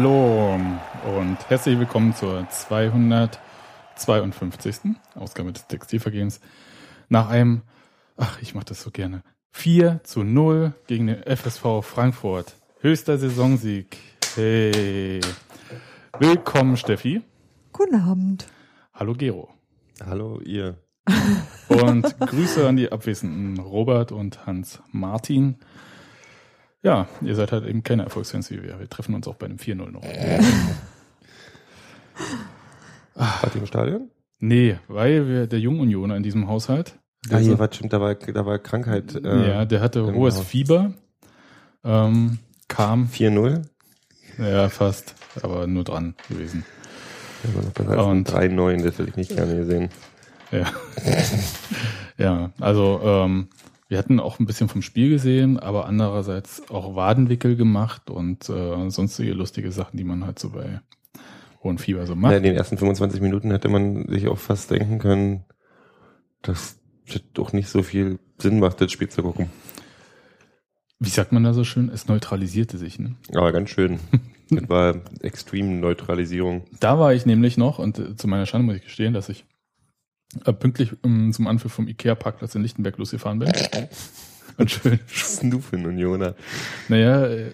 Hallo und herzlich willkommen zur 252. Ausgabe des Textilvergehens. Nach einem, ach, ich mache das so gerne, 4 zu 0 gegen den FSV Frankfurt. Höchster Saisonsieg. Hey. Willkommen, Steffi. Guten Abend. Hallo, Gero. Hallo, ihr. Und Grüße an die Abwesenden Robert und Hans Martin. Ja, ihr seid halt eben keine Erfolgsfans wie wir. Wir treffen uns auch bei einem 4-0 noch. Wart ihr im Stadion? Nee, weil wir, der Jungunioner in diesem Haushalt. Ah, hier war stimmt, da war, da war Krankheit. Äh, ja, der hatte hohes Haus. Fieber, ähm, kam, 4-0. ja fast, aber nur dran gewesen. Ein Und- 3-9, das hätte ich nicht gerne gesehen. Ja, ja also ähm, wir hatten auch ein bisschen vom Spiel gesehen, aber andererseits auch Wadenwickel gemacht und äh, sonstige lustige Sachen, die man halt so bei hohem Fieber so Ja, macht. in den ersten 25 Minuten hätte man sich auch fast denken können, dass das doch nicht so viel Sinn macht, das Spiel zu gucken. Wie sagt man da so schön? Es neutralisierte sich. Ne? Aber ganz schön. das war extrem Neutralisierung. Da war ich nämlich noch und äh, zu meiner Schande muss ich gestehen, dass ich äh, pünktlich ähm, zum Anpfiff vom Ikea-Parkplatz in Lichtenberg losgefahren bin. Und schön, Snoofin und Jona. naja, äh,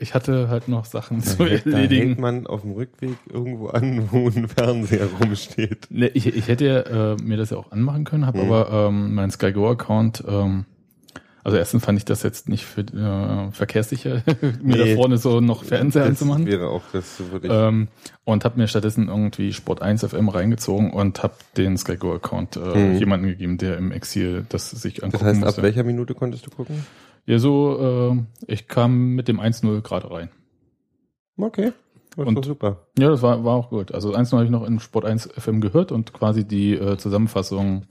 ich hatte halt noch Sachen zu hält- da hält erledigen. man auf dem Rückweg irgendwo an, wo ein Fernseher rumsteht. Ne, ich, ich hätte ja, äh, mir das ja auch anmachen können, habe Mhm. aber ähm, mein Sky Go Account, ähm, also erstens fand ich das jetzt nicht für äh, verkehrssicher, mir Nee. da vorne so noch Fernseher das anzumachen. wäre auch, das würde ich, Ähm, und habe mir stattdessen irgendwie Sport 1 FM reingezogen und habe den Sky Go Account äh, Hm. jemanden gegeben, der im Exil das sich angucken das heißt, ab musste. welcher Minute konntest du gucken? Ja, so, äh, ich kam mit dem 1-0 gerade rein. Okay. Das Und- war super. Ja, das war, war auch gut. Also 1-0 habe ich noch in Sport 1 FM gehört und quasi die äh, Zusammenfassung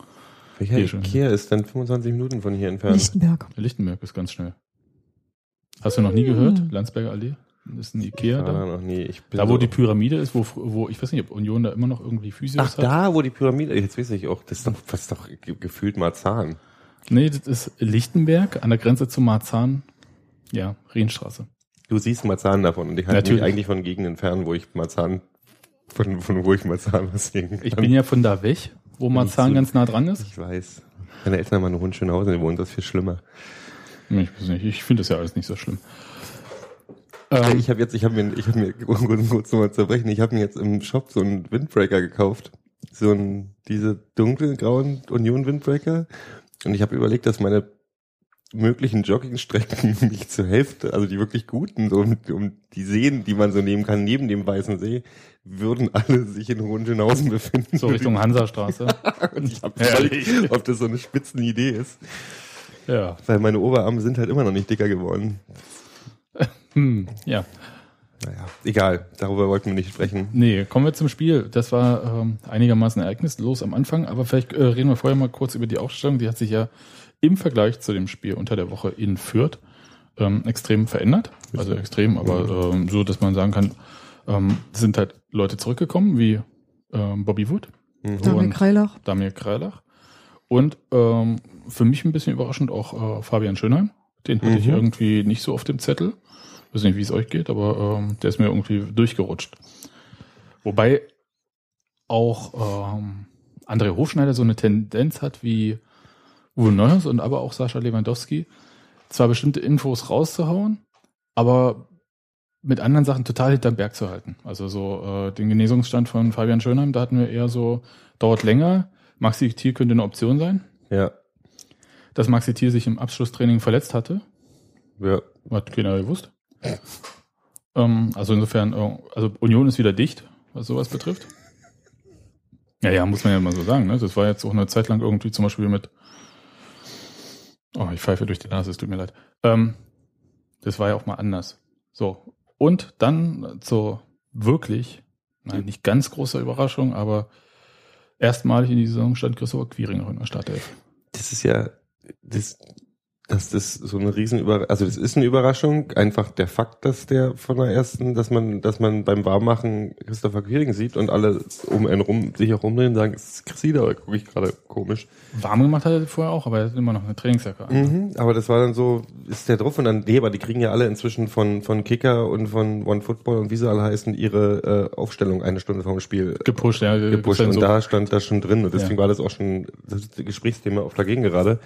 Welcher Hier schon. Ikea ist denn 25 Minuten von hier entfernt? Lichtenberg. Lichtenberg ist ganz schnell. Hast du noch nie gehört? Landsberger Allee? Das ist ein Ikea da da. noch nie. Ich bin Da, wo so- die Pyramide ist, wo, wo, ich weiß nicht, ob Union da immer noch irgendwie Physios Ach, hat. da, wo die Pyramide, jetzt weiß ich auch, das ist doch, das ist doch ge- gefühlt Marzahn. Nee, das ist Lichtenberg an der Grenze zu Marzahn. Ja, Rienstraße. Du siehst Marzahn davon und ich halte mich Natürlich. eigentlich von Gegenden fern, wo ich Marzahn, von, von wo ich Marzahn was sehen kann. Ich bin ja von da weg, wo Marzahn ganz nah dran ist. Ich weiß. Meine Eltern haben in Hohenschönhausen gewohnt, das ist viel schlimmer. Ich weiß nicht, ich finde das ja alles nicht so schlimm. Ähm, ich habe jetzt, ich habe mir, ich habe mir, um kurz nochmal zu brechen, ich habe mir jetzt im Shop so einen Windbreaker gekauft. So ein, diese dunkelgrauen Union Windbreaker. Und ich habe überlegt, dass meine möglichen Joggingstrecken nicht zur Hälfte, also die wirklich guten, so um, um die Seen, die man so nehmen kann, neben dem Weißen See, würden alle sich in Hohenschönhausen befinden. so Richtung Hansastraße. Und ich habe Herrlich. überlegt, ob das so eine Spitzenidee ist. ja. Weil meine Oberarme sind halt immer noch nicht dicker geworden. Hm, ja. Naja, egal, darüber wollten wir nicht sprechen. Nee, kommen wir zum Spiel. Das war ähm, einigermaßen ereignislos am Anfang, aber vielleicht äh, reden wir vorher mal kurz über die Aufstellung. Die hat sich ja im Vergleich zu dem Spiel unter der Woche in Fürth ähm, extrem verändert. Also extrem, aber ähm, so, dass man sagen kann, ähm, sind halt Leute zurückgekommen, wie ähm, Bobby Wood, Mhm. Daniel Und- Kreilach. Damir Kreilach und ähm, für mich ein bisschen überraschend auch äh, Fabian Schönheim. Den hatte ich Mhm. irgendwie nicht so auf dem Zettel. Weiß nicht, wie es euch geht, aber ähm, der ist mir irgendwie durchgerutscht. Wobei auch ähm, André Hofschneider so eine Tendenz hat wie Uwe Neuhaus und aber auch Sascha Lewandowski, zwar bestimmte Infos rauszuhauen, aber mit anderen Sachen total hinterm Berg zu halten. Also so äh, den Genesungsstand von Fabian Schönheim, da hatten wir eher so, dauert länger, Maxi Thiel könnte eine Option sein. Ja, Dass Maxi Thiel sich im Abschlusstraining verletzt hatte, ja. hat keiner gewusst. Ähm, also insofern, äh, also Union ist wieder dicht, was sowas betrifft. Ja, ja, muss man ja mal so sagen. Ne? Das war jetzt auch eine Zeit lang irgendwie zum Beispiel mit. Oh, ich pfeife durch die Nase, es tut mir leid. Ähm, das war ja auch mal anders. So. Und dann zur wirklich, nein, nicht ganz großer Überraschung, aber erstmalig in die Saison stand Christopher Quiring in der Startelf. Das ist ja, das, dass das so eine riesen Über also das ist eine Überraschung, einfach der Fakt, dass der von der ersten, dass man, dass man beim Warmmachen Christopher Quiring sieht und alle um einen rum sich herumdrehen und sagen, es ist Chrissy, aber gucke ich gerade komisch. Warm gemacht hat er vorher auch, aber er hat immer noch eine Trainingsjacke an. Mhm, aber das war dann so, ist der drauf und dann, nee, aber die kriegen ja alle inzwischen von, von Kicker und von One Football und wie sie alle heißen, ihre äh, Aufstellung eine Stunde vorm Spiel Gepusht, ja. gepusht. Und so- da stand das schon drin und deswegen Ja. war das auch schon das Gesprächsthema auf dagegen gerade.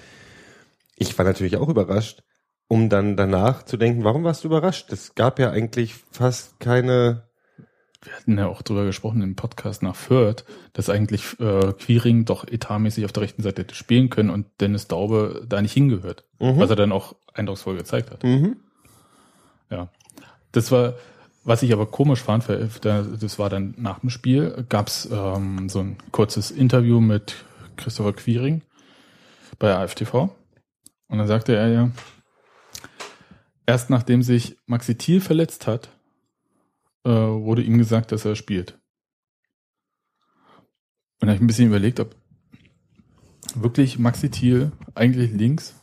Ich war natürlich auch überrascht, um dann danach zu denken, warum warst du überrascht? Es gab ja eigentlich fast keine, Wir hatten ja auch drüber gesprochen im Podcast nach Fürth, dass eigentlich äh, Quiring doch etatmäßig auf der rechten Seite hätte spielen können und Dennis Daube da nicht hingehört. Mhm. Was er dann auch eindrucksvoll gezeigt hat. mhm. Ja. Das war, was ich aber komisch fand, das war dann nach dem Spiel, gab's ähm, so ein kurzes Interview mit Christopher Quiring bei AFTV. Und dann sagte er ja, erst nachdem sich Maxi Thiel verletzt hat, äh, wurde ihm gesagt, dass er spielt. Und da habe ich ein bisschen überlegt, ob wirklich Maxi Thiel eigentlich links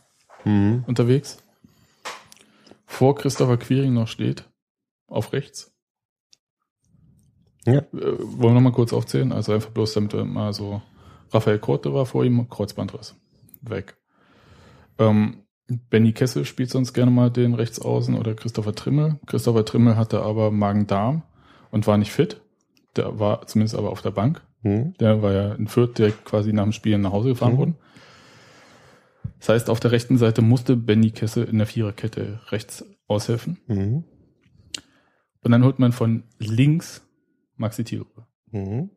Mhm. unterwegs vor Christopher Quiring noch steht, auf rechts. Ja. Äh, wollen wir nochmal kurz aufzählen? Also einfach bloß, damit wir mal so, Raphael Korte war vor ihm, Kreuzbandriss. Weg. Ähm, Benny Kessel spielt sonst gerne mal den Rechtsaußen oder Christopher Trimmel. Christopher Trimmel hatte aber Magen-Darm und war nicht fit. Der war zumindest aber auf der Bank. Mhm. Der war ja in Fürth, der quasi nach dem Spiel nach Hause gefahren Mhm. wurde. Das heißt, auf der rechten Seite musste Benny Kessel in der Viererkette rechts aushelfen. Mhm. Und dann holt man von links Maxi Thiel rüber. Mhm.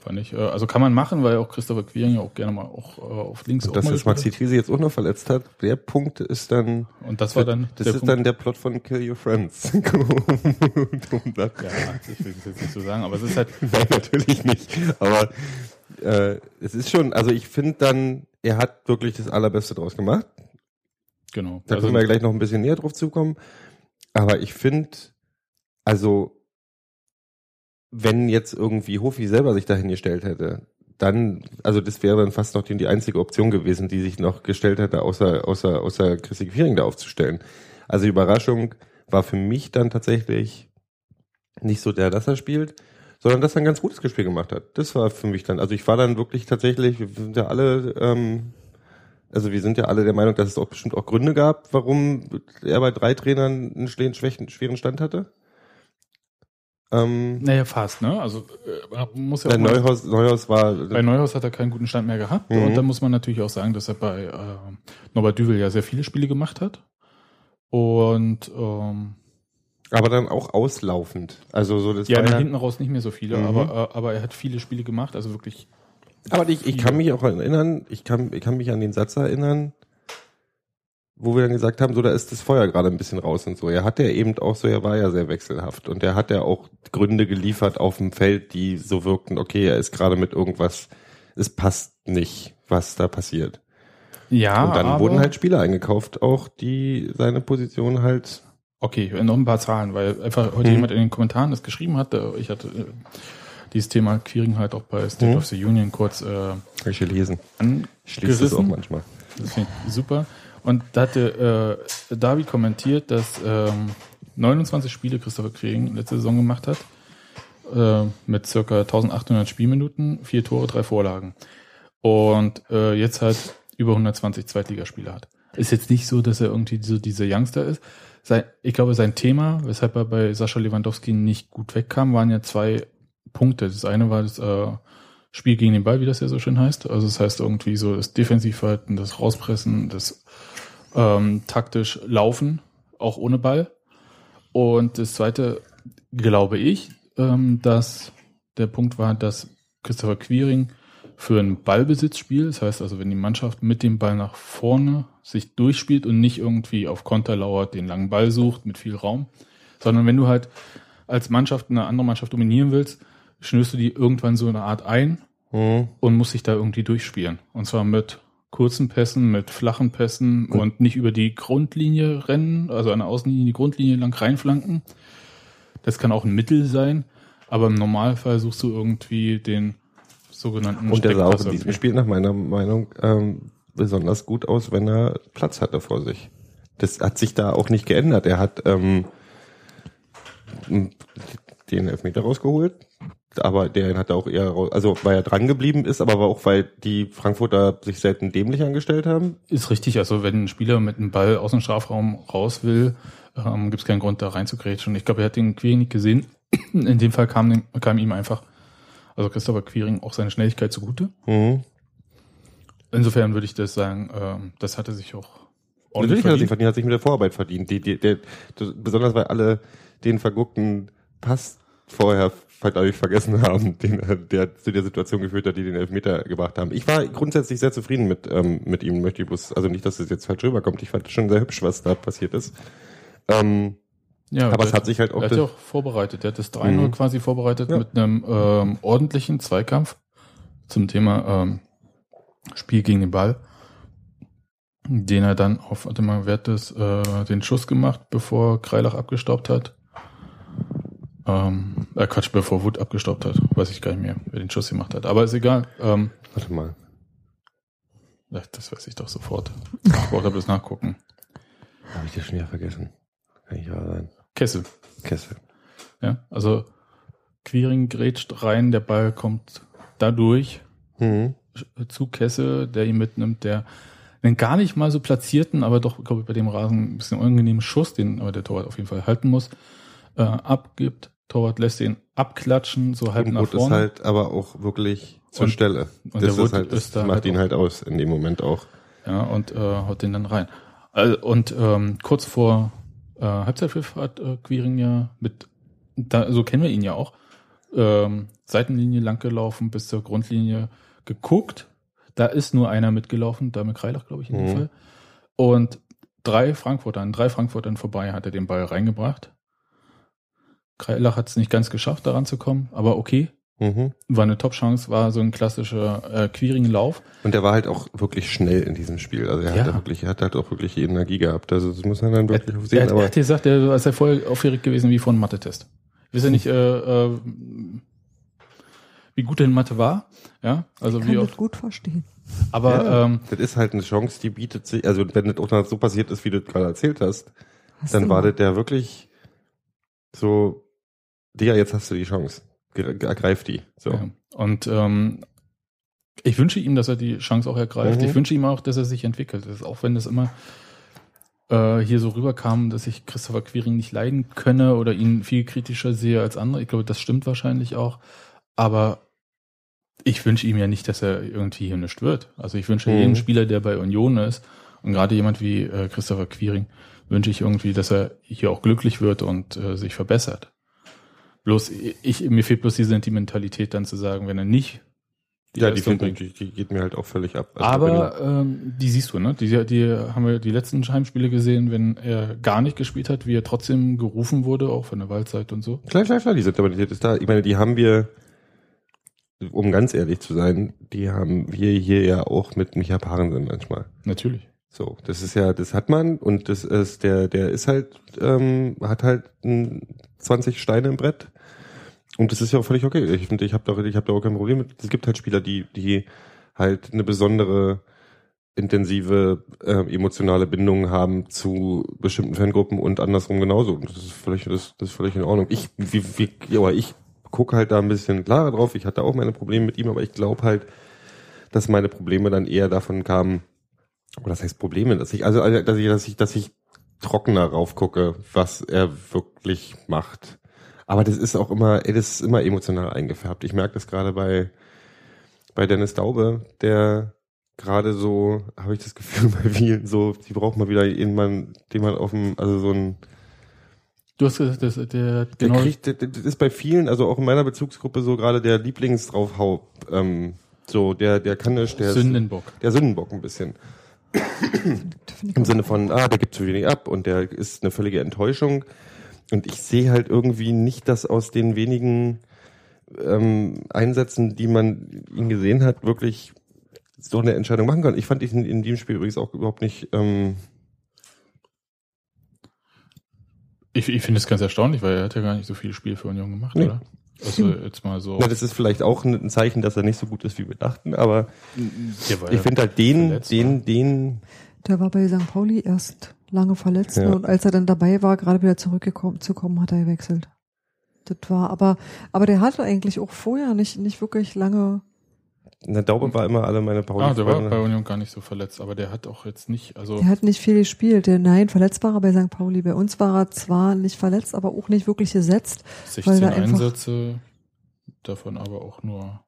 Fand ich, äh, also kann man machen, weil auch Christopher Quiring ja auch gerne mal auch äh, auf links Und auch dass das Maxi Thiel sich jetzt auch noch verletzt hat, der Punkt ist dann. Und das war dann das ist Punkt. dann der Plot von Kill Your Friends. ja, ich will das jetzt nicht so sagen, aber es ist halt, Nein, natürlich nicht. Aber äh, es ist schon, also ich finde dann, er hat wirklich das Allerbeste draus gemacht. genau. Da also, können wir gleich noch ein bisschen näher drauf zukommen. Aber ich finde, also wenn jetzt irgendwie Hofi selber sich dahingestellt hätte, dann, also das wäre dann fast noch die, die einzige Option gewesen, die sich noch gestellt hätte, außer, außer, außer Chrissy Quiring da aufzustellen. Also die Überraschung war für mich dann tatsächlich nicht so der, dass er spielt, sondern dass er ein ganz gutes Spiel gemacht hat. Das war für mich dann, also ich war dann wirklich tatsächlich, wir sind ja alle, ähm, also wir sind ja alle der Meinung, dass es auch bestimmt auch Gründe gab, warum er bei drei Trainern einen schweren Stand hatte. Ähm, naja, fast, ne? Also äh, muss ja bei auch mal- Neuhaus, Neuhaus war, Bei Neuhaus hat er keinen guten Stand mehr gehabt. Mhm. Und da muss man natürlich auch sagen, dass er bei äh, Norbert Düvel ja sehr viele Spiele gemacht hat. Und ähm, aber dann auch auslaufend. Also so das ja, ja, hinten raus nicht mehr so viele, Mhm. aber, äh, aber er hat viele Spiele gemacht, also wirklich. Aber ich, ich kann mich auch erinnern, ich kann, ich kann mich an den Satz erinnern, wo wir dann gesagt haben, so da ist das Feuer gerade ein bisschen raus und so. Er hat ja eben auch so, er war ja sehr wechselhaft und er hat ja auch Gründe geliefert auf dem Feld, die so wirkten, okay, er ist gerade mit irgendwas, es passt nicht, was da passiert. Ja, und dann wurden halt Spieler eingekauft, auch die seine Position halt. Okay, noch ein paar Zahlen, weil einfach heute Mhm. jemand in den Kommentaren das geschrieben hat. äh, Ich hatte äh, dieses Thema Queering halt auch bei State Mhm. of the Union kurz äh, ich gelesen. Ich lese das auch angerissen. manchmal. Das finde ich super. Und da hatte äh, David kommentiert, dass ähm, 29 Spiele Christopher Kriegen letzte Saison gemacht hat. Äh, mit circa 1800 Spielminuten, vier Tore, drei Vorlagen. Und äh, jetzt halt über 120 Zweitligaspiele hat. Ist jetzt nicht so, dass er irgendwie so dieser Youngster ist. Sein, ich glaube, sein Thema, weshalb er bei Sascha Lewandowski nicht gut wegkam, waren ja zwei Punkte. Das eine war das äh, Spiel gegen den Ball, wie das ja so schön heißt. Also das heißt irgendwie so das Defensivverhalten, das Rauspressen, das ähm, taktisch Laufen, auch ohne Ball. Und das zweite, glaube ich, ähm, dass der Punkt war, dass Christopher Quiring für ein Ballbesitzspiel, das heißt also, wenn die Mannschaft mit dem Ball nach vorne sich durchspielt und nicht irgendwie auf Konter lauert, den langen Ball sucht mit viel Raum, sondern wenn du halt als Mannschaft eine andere Mannschaft dominieren willst, schnürst du die irgendwann so eine Art ein Mhm. und musst dich da irgendwie durchspielen. Und zwar mit kurzen Pässen, mit flachen Pässen Gut. und nicht über die Grundlinie rennen, also an der Außenlinie die Grundlinie lang reinflanken. Das kann auch ein Mittel sein, aber im Normalfall suchst du irgendwie den sogenannten Und der sah auch in diesem. Spiel nach meiner Meinung ähm, besonders gut aus, wenn er Platz hatte vor sich. Das hat sich da auch nicht geändert. Er hat ähm, den Elfmeter rausgeholt. Aber der hat auch eher, raus- also weil er dran geblieben ist, aber auch weil die Frankfurter sich selten dämlich angestellt haben. Ist richtig, also wenn ein Spieler mit einem Ball aus dem Strafraum raus will, ähm, gibt es keinen Grund, da reinzugrätschen. Ich glaube, er hat den Quiring nicht gesehen. In dem Fall kam, kam ihm einfach, also Christopher Quiring, auch seine Schnelligkeit zugute. Mhm. Insofern würde ich das sagen, ähm, das hatte sich auch Natürlich hat er sich verdient. verdient, hat sich mit der Vorarbeit verdient. Die, die, der, besonders weil alle den verguckten Pass vorher dadurch vergessen haben, den, er- der zu der Situation geführt hat, die den Elfmeter gebracht haben. Ich war grundsätzlich sehr zufrieden mit, ähm, mit ihm, möchte ich bloß, also nicht, dass es jetzt falsch rüberkommt. Ich fand es schon sehr hübsch, was da passiert ist. Ähm, Ja, aber es hat sich halt auch, Er hat ja auch vorbereitet. Der hat das 3-0 Mhm. quasi vorbereitet Ja. mit einem ähm, ordentlichen Zweikampf zum Thema ähm, Spiel gegen den Ball, den er dann auf, warte mal, wer hat das, äh, den Schuss gemacht, bevor Kreilach abgestaubt hat. Ähm, äh, Quatsch, bevor Wut abgestaubt hat. Weiß ich gar nicht mehr, wer den Schuss gemacht hat. Aber ist egal. Ähm, warte mal. das weiß ich doch sofort. Ich brauche bloß nachgucken. Habe ich das schon wieder vergessen. Kann nicht wahr sein. Kessel. Kessel. Ja, also Quiring grätscht rein, der Ball kommt dadurch Mhm. zu Kessel, der ihn mitnimmt, der einen gar nicht mal so platzierten, aber doch, glaube ich, bei dem Rasen ein bisschen unangenehmen Schuss, den aber der Torwart auf jeden Fall halten muss, äh, abgibt. Torwart lässt ihn abklatschen, so halb Und nach Wood ist vorne. halt aber auch wirklich zur Und- Stelle. und das der ist halt, das ist da macht halt ihn halt aus in dem Moment auch. ja, und äh, haut den dann rein. Also, und ähm, kurz vor äh, Halbzeitpfiff hat äh, Quiring ja mit, da, so kennen wir ihn ja auch, ähm, Seitenlinie lang gelaufen bis zur Grundlinie geguckt. Da ist nur einer mitgelaufen, damit Kreilach, glaube ich, in dem Mhm. Fall. Und drei Frankfurter, an drei Frankfurtern vorbei hat er den Ball reingebracht. Kreilach hat es nicht ganz geschafft, daran zu kommen, aber okay. Mhm. War eine Top-Chance, war so ein klassischer äh, Quiring-Lauf. Und er war halt auch wirklich schnell in diesem Spiel. Also er Ja. hat da wirklich, er hat halt auch wirklich Energie gehabt. Also das muss man dann wirklich Er, sehen. er, er aber hat gesagt, er ist ja voll aufgeregt gewesen wie vor einem Mathe-Test. Ich weiß ja nicht, äh, äh, wie gut er in Mathe war. Ja, also kann wie das gut verstehen. Aber ja, ähm, das ist halt eine Chance, die bietet sich, also wenn das auch noch so passiert ist, wie du gerade erzählt hast, Hast dann das der wirklich so, Digga, jetzt hast du die Chance. Ergreif die. So. ja. und ähm, ich wünsche ihm, dass er die Chance auch ergreift. Mhm. Ich wünsche ihm auch, dass er sich entwickelt. Das ist, auch wenn das immer äh, hier so rüberkam, dass ich Christopher Quiring nicht leiden könne oder ihn viel kritischer sehe als andere. Ich glaube, das stimmt wahrscheinlich auch. Aber ich wünsche ihm ja nicht, dass er irgendwie hier nicht wird. Also ich wünsche Mhm. jedem Spieler, der bei Union ist, und gerade jemand wie äh, Christopher Quiring, wünsche ich irgendwie, dass er hier auch glücklich wird und äh, sich verbessert. Bloß, ich, mir fehlt bloß die Sentimentalität dann zu sagen, wenn er nicht Ja, die, Leistung find, bringt. die, die geht mir halt auch völlig ab. Also Aber ähm, die siehst du, ne? Die, die haben wir die letzten Heimspiele gesehen, wenn er gar nicht gespielt hat, wie er trotzdem gerufen wurde, auch von der Waldzeit und so. Klar, klar, klar, die Sentimentalität ist da. Ich meine, die haben wir, um ganz ehrlich zu sein, die haben wir hier ja auch mit Micha Parensen manchmal. Natürlich. So, das ist ja, das hat man und das ist der, der ist halt, ähm, hat halt ein 20 Steine im Brett und das ist ja auch völlig okay. Ich finde, ich habe da, ich habe da auch kein Problem mit. Es gibt halt Spieler, die, die halt eine besondere intensive äh, emotionale Bindung haben zu bestimmten Fangruppen und andersrum genauso. Und das ist völlig, das, das ist völlig in Ordnung. Ich, wie, wie, ja, ich gucke halt da ein bisschen klarer drauf. Ich hatte auch meine Probleme mit ihm, aber ich glaube halt, dass meine Probleme dann eher davon kamen, oder das heißt Probleme, dass ich, also, also, dass ich, dass ich, dass ich trockener raufgucke, was er wirklich macht. Aber das ist auch immer, ey, das ist immer emotional eingefärbt. Ich merke das gerade bei, bei Dennis Daube, der gerade so, habe ich das Gefühl, bei vielen so, die braucht mal wieder jemanden, den man auf dem, also so ein, Du hast gesagt, das, der, der genau, kriegt, der, das ist bei vielen, also auch in meiner Bezugsgruppe so gerade der Lieblingsdraufhau, ähm, so, der, der kann nicht, der ist, Sündenbock. der Sündenbock ein bisschen. Im. Sinne von, ah, der gibt zu wenig ab und der ist eine völlige Enttäuschung. Und ich sehe halt irgendwie nicht, dass aus den wenigen ähm, Einsätzen, die man ihn gesehen hat, wirklich so eine Entscheidung machen kann. Ich fand ihn in dem Spiel übrigens auch überhaupt nicht, ähm, Ich, ich finde es ganz erstaunlich, weil er hat ja gar nicht so viele Spiele für Union gemacht, Nee. oder? Also jetzt mal so. na, das ist vielleicht auch ein Zeichen, dass er nicht so gut ist, wie wir dachten, aber ich finde halt den, den, den, Der war bei St. Pauli erst lange verletzt Ja. und als er dann dabei war, gerade wieder zurückgekommen zu kommen, hat er gewechselt. das war. Aber, aber der hatte eigentlich auch vorher nicht, nicht wirklich lange. Der Daube war immer alle meine Ah, der war bei. Union gar nicht so verletzt, aber der hat auch jetzt nicht, also Der hat nicht viel gespielt. Der, nein, verletzt war er bei St. Pauli. Bei uns war er zwar nicht verletzt, aber auch nicht wirklich gesetzt. 16 weil er einfach- Einsätze, davon aber auch nur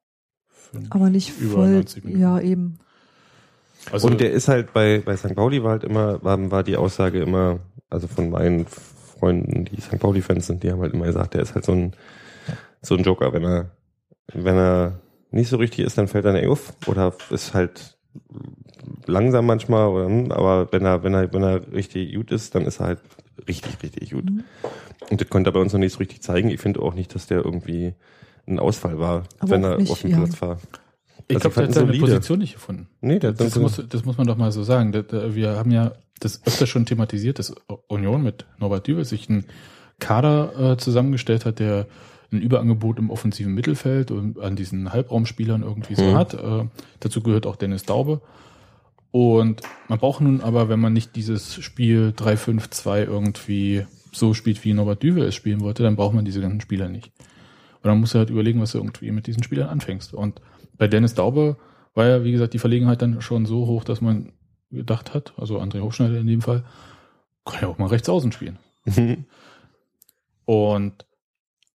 fünf. Aber nicht Über voll. 90 Minuten. Ja, eben. Also und der ist halt bei, bei St. Pauli war halt immer, war, war die Aussage immer, also von meinen Freunden, die St. Pauli-Fans sind, die haben halt immer gesagt, der ist halt so ein, so ein Joker, wenn er, wenn er nicht so richtig ist, dann fällt er nicht auf oder ist halt langsam manchmal, oder, hm, aber wenn er, wenn er, wenn er richtig gut ist, dann ist er halt richtig, richtig gut. Mhm. Und das konnte er bei uns noch nicht so richtig zeigen. Ich finde auch nicht, dass der irgendwie ein Ausfall war, Aber wenn er nicht, auf dem ja. Platz war. Ich also glaube, der hat seine solide. Position nicht gefunden. Nee, der hat Das dann muss, das muss man doch mal so sagen. Wir haben ja das öfter schon thematisiert, dass Union mit Norbert Dübel sich einen Kader äh, zusammengestellt hat, der ein Überangebot im offensiven Mittelfeld und an diesen Halbraumspielern irgendwie so Mhm. hat. Äh, dazu gehört auch Dennis Daube. Und man braucht nun aber, wenn man nicht dieses Spiel 3-5-2 irgendwie so spielt, wie Norbert Düvel es spielen wollte, dann braucht man diese ganzen Spieler nicht. Und dann musst du halt überlegen, was du irgendwie mit diesen Spielern anfängst. Und bei Dennis Daube war ja, wie gesagt, die Verlegenheit dann schon so hoch, dass man gedacht hat, also André Hochschneider in dem Fall, kann ja auch mal rechts außen spielen. Und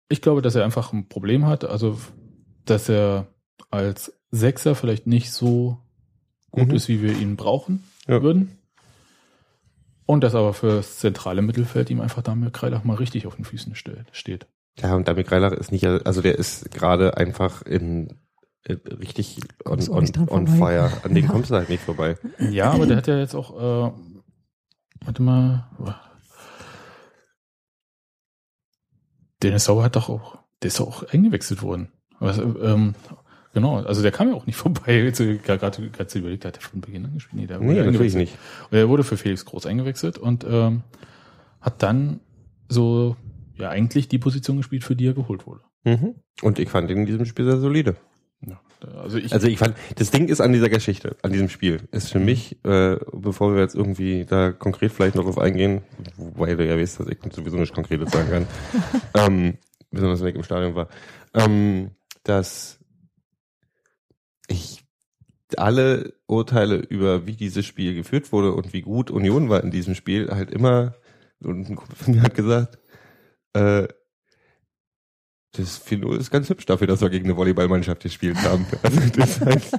ich glaube, dass er einfach ein Problem hat, also dass er als Sechser vielleicht nicht so gut Mhm. ist, wie wir ihn brauchen Ja. würden. Und dass aber für das zentrale Mittelfeld ihm einfach Damir Kreilach mal richtig auf den Füßen steht. Ja, und Damit Greilach ist nicht, also der ist gerade einfach in, in richtig on, on, on fire. An den Ja. kommst du halt nicht vorbei. Ja, aber der hat ja jetzt auch, äh, warte mal, Dennis Sauer hat doch auch, der ist doch auch eingewechselt worden. Was, ähm, genau, also der kam ja auch nicht vorbei. Jetzt, äh, Gerade gerade überlegt, hat er von Beginn an gespielt? Nee, der wurde Nee, natürlich nicht. Und er wurde für Felix Groß eingewechselt und ähm, hat dann so ja eigentlich die Position gespielt, für die er geholt wurde. Mhm. Und ich fand ihn in diesem Spiel sehr solide. Ja, also ich, Also ich fand, das Ding ist an dieser Geschichte, an diesem Spiel, ist für mich, äh, bevor wir jetzt irgendwie da konkret vielleicht noch drauf eingehen, wobei du ja weißt, dass ich sowieso nicht Konkretes sagen kann, ähm, besonders wenn ich im Stadion war, ähm, dass ich alle Urteile über wie dieses Spiel geführt wurde und wie gut Union war in diesem Spiel halt immer, und ein Kumpel von mir hat gesagt, äh, das 4-0 ist ganz hübsch dafür, dass wir gegen eine Volleyballmannschaft gespielt haben. Also das heißt,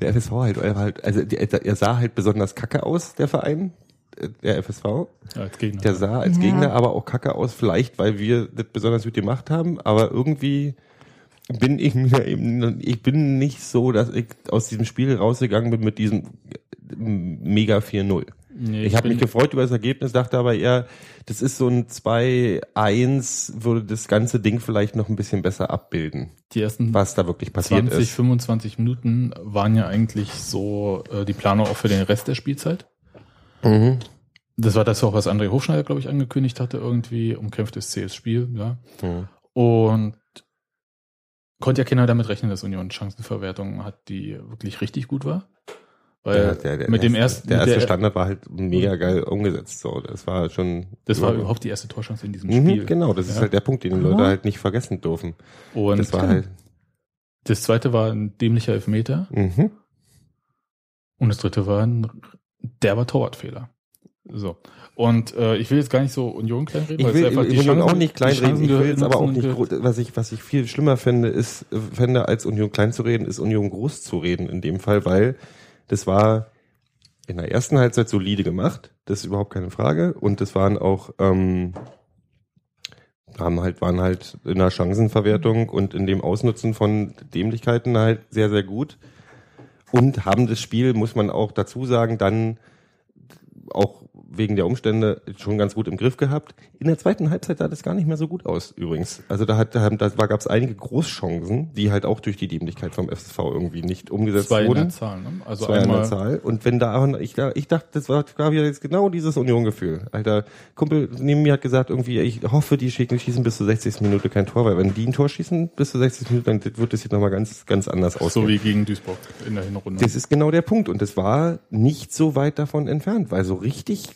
der FSV halt, er war halt, also er sah halt besonders kacke aus, der Verein, äh, der FSV. als Gegner. Der sah als Ja. Gegner aber auch kacke aus, vielleicht weil wir das besonders gut gemacht haben, aber irgendwie bin ich mir eben, ich bin nicht so, dass ich aus diesem Spiel rausgegangen bin mit diesem mega 4-0. Nee, Ich habe mich gefreut über das Ergebnis, dachte aber eher, das ist so ein 2-1, würde das ganze Ding vielleicht noch ein bisschen besser abbilden, die ersten was da wirklich passiert 20, ist. 25 Minuten waren ja eigentlich so äh, die Planung auch für den Rest der Spielzeit. Mhm. Das war das auch, was André Hochschneider, glaube ich, angekündigt hatte, irgendwie umkämpftes CS Spiel, ja. Mhm. Und konnte ja keiner damit rechnen, dass Union Chancenverwertung hat, die wirklich richtig gut war. Weil Der, der, der mit dem erste, ersten, der erste der- Standard war halt mega geil umgesetzt. So, das war schon. das war überhaupt die erste Torchance in diesem Mhm, Spiel. Genau, das ist Ja. halt der Punkt, den die Leute halt nicht vergessen dürfen. Und das war halt. das zweite war ein dämlicher Elfmeter Mhm. und das dritte war ein derber Torwartfehler. So. Und äh, ich will jetzt gar nicht so Union kleinreden, Ich weil will, es einfach will Chancen, auch nicht kleinreden. Ich will jetzt aber auch nicht, was ich, was ich viel schlimmer finde, ist, fände, als Union klein zu reden, ist Union groß zu reden in dem Fall, weil das war in der ersten Halbzeit solide gemacht. Das ist überhaupt keine Frage. Und das waren auch, ähm, haben halt, waren halt in der Chancenverwertung und in dem Ausnutzen von Dämlichkeiten halt sehr, sehr gut. Und haben das Spiel, muss man auch dazu sagen, dann auch wegen der Umstände schon ganz gut im Griff gehabt. In der zweiten Halbzeit sah das gar nicht mehr so gut aus, übrigens. Also da hat, da, da gab es einige Großchancen, die halt auch durch die Dämlichkeit vom FSV irgendwie nicht umgesetzt zwei in wurden. der Zahl. Ne? Also Zwei der einmal Zahl. Und wenn da, ich, ich dachte, das war, war wieder jetzt genau dieses Union-Gefühl. Alter, Kumpel neben mir hat gesagt irgendwie, ich hoffe, die schicken, schießen bis zur 60. Minute kein Tor, weil wenn die ein Tor schießen bis zur 60. Minute, dann wird das hier nochmal ganz, ganz anders aussehen. so wie gegen Duisburg in der Hinrunde. Das ist genau der Punkt. Und das war nicht so weit davon entfernt, weil so richtig,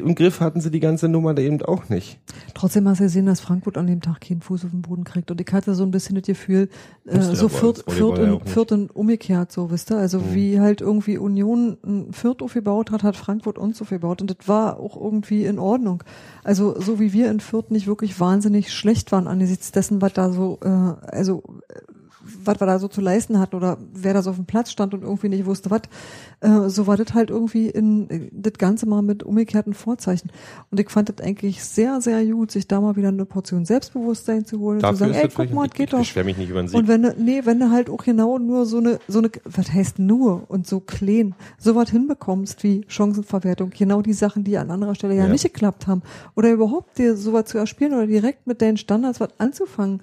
im Griff hatten sie die ganze Nummer da eben auch nicht. Trotzdem hast du gesehen, dass Frankfurt an dem Tag keinen Fuß auf den Boden kriegt. Und ich hatte so ein bisschen das Gefühl, äh, so Fürth, Fürth, und. Fürth und umgekehrt, so, wisst ihr? Also Mhm. wie halt irgendwie Union ein Fürth aufgebaut hat, hat Frankfurt uns aufgebaut. Und das war auch irgendwie in Ordnung. Also so wie wir in Fürth nicht wirklich wahnsinnig schlecht waren angesichts dessen, was da so, äh, also äh, was wir da so zu leisten hatten oder wer da so auf dem Platz stand und irgendwie nicht wusste, was, äh, so war das halt irgendwie in das Ganze mal mit umgekehrten Vorzeichen. Und ich fand das eigentlich sehr, sehr gut, sich da mal wieder eine Portion Selbstbewusstsein zu holen und zu sagen, ey, guck mal, ich, geht ich doch. beschwere mich nicht über den Sieg. Und wenn du, nee, wenn du halt auch genau nur so eine, so eine, was heißt nur und so klein, so was hinbekommst wie Chancenverwertung, genau die Sachen, die an anderer Stelle ja, Ja. nicht geklappt haben, oder überhaupt dir sowas zu erspielen oder direkt mit deinen Standards was anzufangen,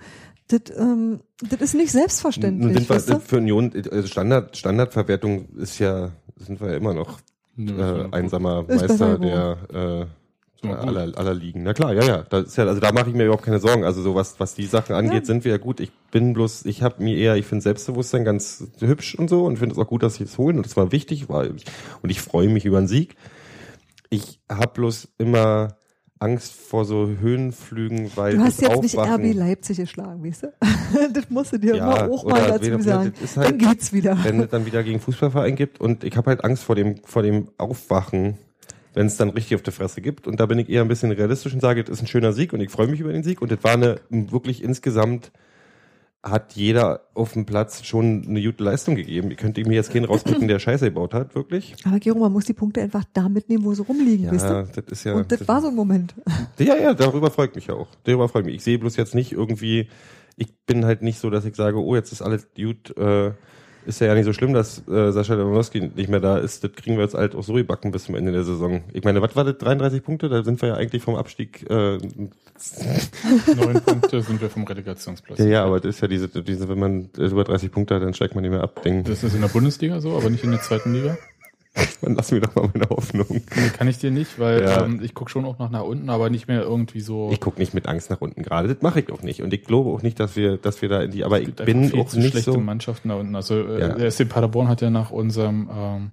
das, ähm, das ist nicht selbstverständlich. sind wir, weißt du? für Union, also Standard, Standardverwertung ist ja, sind wir ja immer noch äh, einsamer Ist Meister der äh, aller, aller Ligen. Na klar, ja, ja. Das ist ja, also da mache ich mir überhaupt keine Sorgen. Also so was, was die Sachen angeht, Ja. sind wir ja gut. Ich bin bloß, ich habe mir eher, ich finde Selbstbewusstsein ganz hübsch und so und finde es auch gut, dass sie es holen und das war wichtig, weil ich, und ich freue mich über einen Sieg. Ich habe bloß immer Angst vor so Höhenflügen, weil Du hast jetzt nicht RB Leipzig geschlagen, weißt du? das musst du dir Ja, immer auch mal dazu weder- sagen. das ist halt- Dann geht's wieder. wenn es dann wieder gegen Fußballverein gibt und ich habe halt Angst vor dem vor dem Aufwachen, wenn es dann richtig auf der Fresse gibt und da bin ich eher ein bisschen realistisch und sage, das ist ein schöner Sieg und ich freue mich über den Sieg und das war eine wirklich insgesamt hat jeder auf dem Platz schon eine gute Leistung gegeben. Ihr könnt mir jetzt keinen rauspicken, der Scheiße gebaut hat, wirklich. Aber Gero, man muss die Punkte einfach da mitnehmen, wo sie rumliegen, Ja, weißt du? das ist ja. Und das war so ein Moment. Ja, ja, darüber freut mich ja auch. Darüber freut mich. Ich sehe bloß jetzt nicht irgendwie, ich bin halt nicht so, dass ich sage, oh, jetzt ist alles gut, äh, ist ja, ja nicht so schlimm, dass äh, Sascha Lewandowski nicht mehr da ist. Das kriegen wir jetzt halt auch so gebacken bis zum Ende der Saison. Ich meine, was war das? 33 Punkte? Da sind wir ja eigentlich vom Abstieg. Äh, Neun Punkte sind wir vom Relegationsplatz. ja, ja, aber das ist ja diese, diese, wenn man über 30 Punkte hat, dann steigt man nicht mehr ab. Ding. Das ist in der Bundesliga so, aber nicht in der zweiten Liga. Dann lass mir doch mal meine Hoffnung. Nee, kann ich dir nicht, weil Ja. ähm, ich gucke schon auch noch nach unten, aber nicht mehr irgendwie so. Ich gucke nicht mit Angst nach unten gerade. Das mache ich auch nicht. Und ich glaube auch nicht, dass wir, dass wir da in die. Aber es ich bin auch nicht schlechte so. Mannschaften da unten. Also äh, Ja. der SC Paderborn hat ja nach unserem ähm,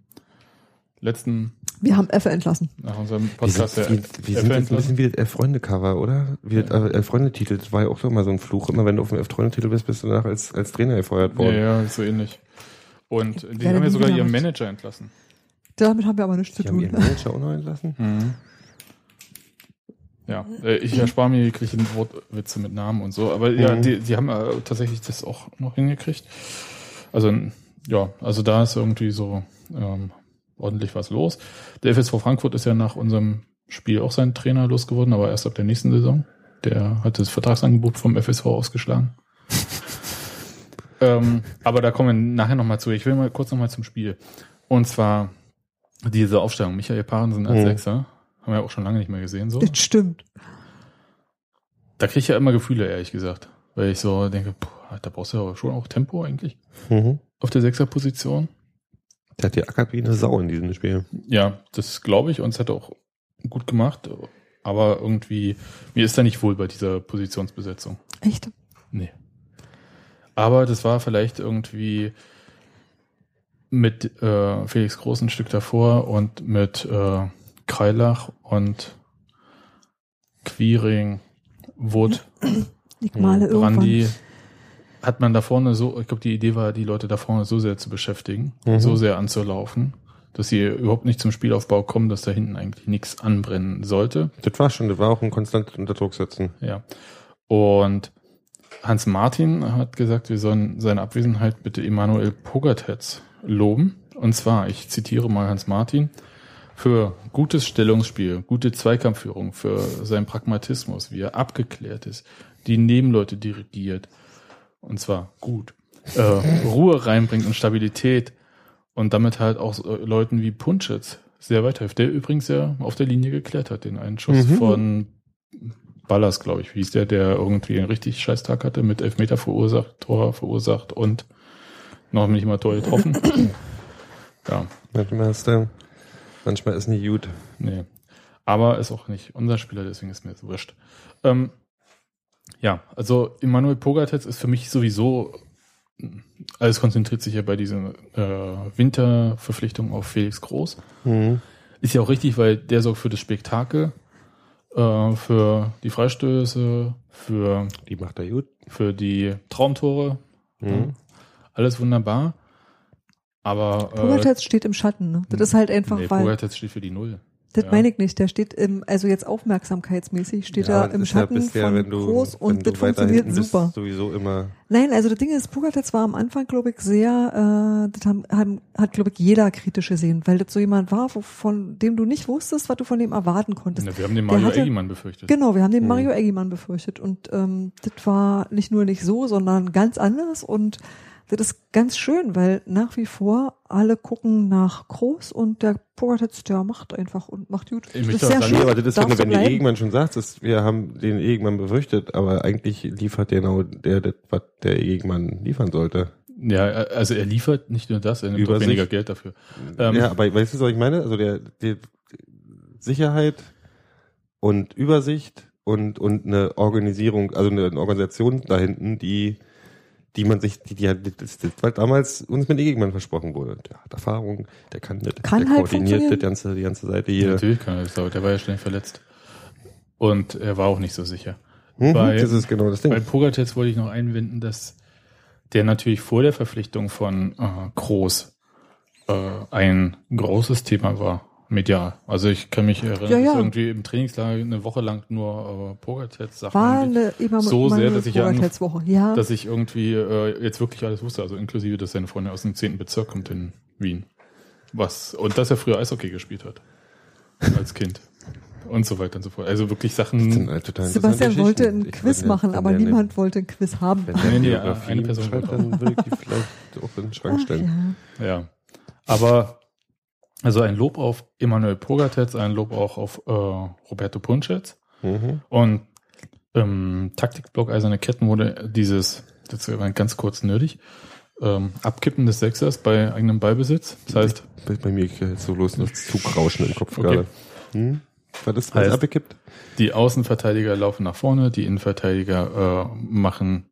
letzten, Wir haben Effe entlassen. nach unserem Wir sind, Podcast wir, wir sind jetzt ein bisschen wie das Elf-Freunde-Cover, oder? Wie das äh, Elf-Freunde-Titel, das war ja auch so immer so ein Fluch. Immer wenn du auf dem Elf-Freunde-Titel bist, bist du danach als, als Trainer gefeuert ja, worden. ja, so ähnlich. Und die haben ja sogar ihren. Manager entlassen. Damit haben wir aber nichts zu Die haben tun. ihren Manager auch noch entlassen. Mhm. Ja, äh, ich erspare mir jegliche Wortwitze mit Namen und so, aber ja, Mhm. die, die haben äh, tatsächlich das auch noch hingekriegt. Also ja, also da ist irgendwie so ähm, ordentlich was los. Der FSV Frankfurt ist ja nach unserem Spiel auch sein Trainer losgeworden, aber erst ab der nächsten Saison. Der hat das Vertragsangebot vom FSV ausgeschlagen. ähm, aber da kommen wir nachher nochmal zu. Ich will mal kurz nochmal zum Spiel. Und zwar diese Aufstellung. Michael Parensen als Mhm. Sechser. Haben wir auch schon lange nicht mehr gesehen. So. Das stimmt. Da kriege ich ja immer Gefühle, ehrlich gesagt. Weil ich so denke, boah, da brauchst du aber schon auch Tempo eigentlich Mhm. auf der Sechserposition. Der hat die ackert wie eine Sau in diesem Spiel. Ja, das glaube ich und es hat auch gut gemacht. Aber irgendwie, mir ist da nicht wohl bei dieser Positionsbesetzung. Echt? Nee. Aber das war vielleicht irgendwie mit äh, Felix Groß ein Stück davor und mit äh, Kreilach und Quiring, Wood, Ich male irgendwann. Brandi, hat man da vorne so, ich glaube, die Idee war, die Leute da vorne so sehr zu beschäftigen, Mhm. so sehr anzulaufen, dass sie überhaupt nicht zum Spielaufbau kommen, dass da hinten eigentlich nichts anbrennen sollte. Das war schon, das war auch ein konstant unter Druck setzen. Ja. Und Hans Martin hat gesagt, wir sollen seine Abwesenheit bitte Emanuel Pogatetz loben. Und zwar, ich zitiere mal Hans Martin, für gutes Stellungsspiel, gute Zweikampfführung, für seinen Pragmatismus, wie er abgeklärt ist, die Nebenleute dirigiert. Und zwar gut. Äh, Ruhe reinbringt und Stabilität. Und damit halt auch äh, Leuten wie Punschitz sehr weiterhilft, der übrigens ja auf der Linie geklärt hat, den einen Schuss Mhm. von Ballas, glaube ich, wie hieß der, der irgendwie einen richtig scheiß Tag hatte, mit Elfmeter verursacht, Tor verursacht und noch nicht mal Tor getroffen. ja, Manchmal ist, der, manchmal ist nicht gut. nee. Aber ist auch nicht unser Spieler, deswegen ist mir das wurscht. Ähm, ja, also Emanuel Pogatetz ist für mich sowieso, alles konzentriert sich ja bei diesen äh, Winterverpflichtungen auf Felix Groß. Mhm. Ist ja auch richtig, weil der sorgt für das Spektakel, äh, für die Freistöße, für, Die macht er gut. für die Traumtore. Mhm. Alles wunderbar. Aber äh, Pogatetz steht im Schatten. Ne? Das ist halt einfach, nee, weil Pogatetz steht für die Null. das ja. meine ich nicht. Der steht im, also jetzt aufmerksamkeitsmäßig steht Ja, er im ist ja Schatten bisher, von wenn du, groß und das funktioniert super. sowieso immer. Nein, also das Ding ist, Pogatetz war am Anfang, glaube ich, sehr, äh, das haben, haben, hat, glaube ich, jeder kritisch gesehen, weil das so jemand war, wo, von dem du nicht wusstest, was du von dem erwarten konntest. Ja, wir haben den Der Mario hatte- Eggemann befürchtet. Genau, wir haben den Mhm. Mario Eggimann befürchtet und ähm, das war nicht nur nicht so, sondern ganz anders und das ist ganz schön, weil nach wie vor alle gucken nach Groß und der Pogatetz, der macht einfach und macht gut. Ich Das möchte ist auch sehr sagen, schön. aber das ist, Darf wenn, wenn du bleiben. Egenmann schon sagst, dass wir haben den Egenmann befürchtet, aber eigentlich liefert der genau der, das, was der Egenmann liefern sollte. Ja, also er liefert nicht nur das, er nimmt auch Übersicht. weniger Geld dafür. Ähm, ja, aber weißt du, was ich meine? Also der, die Sicherheit und Übersicht und, und eine Organisierung, also eine Organisation da hinten, die, die man sich, die, die, halt- das, das, weil damals uns mit Egenmann versprochen wurde. Der hat Erfahrung, der kann das, Kann der halt koordiniert das ganze, die ganze Seite Ja, hier. natürlich kann er das, aber der war ja schnell verletzt. Und er war auch nicht so sicher. Mhm, Bei- das ist genau das Ding. Bei Pogatetz wollte ich noch einwenden, dass der natürlich vor der Verpflichtung von äh, Groß äh, ein großes Thema war, medial. Also ich kann mich erinnern, Ja, ja. dass irgendwie im Trainingslager eine Woche lang nur äh, Pogatetz Sachen War eine immer so sehr, dass ich ja. Ja, dass ich irgendwie äh, jetzt wirklich alles wusste, also inklusive, dass seine Freundin aus dem 10. Bezirk kommt in Wien. Was, und dass er früher Eishockey gespielt hat. Als Kind. Und so weiter und so fort. Also wirklich Sachen. halt total Sebastian wollte ein Ich Quiz würde- machen, aber niemand wollte ein Quiz haben. Wenn der Nee, nee, eine Person schreibt, wollte dann würde ich die vielleicht auch in den Schrank Ach, stellen. ja. Ja. Aber also ein Lob auf Emanuel Pogatetz, ein Lob auch auf äh, Roberto Punschetz. Mhm. Und im Taktikblock Eiserne Ketten wurde dieses, das war ganz kurz nerdig, ähm, Abkippen des Sechsers bei eigenem Ballbesitz. Das heißt, Bei, bei mir geht so los, das Zugrauschen im Kopf Okay. gerade. Hm? Ist was Heißt- abgekippt? die Außenverteidiger laufen nach vorne, die Innenverteidiger äh, machen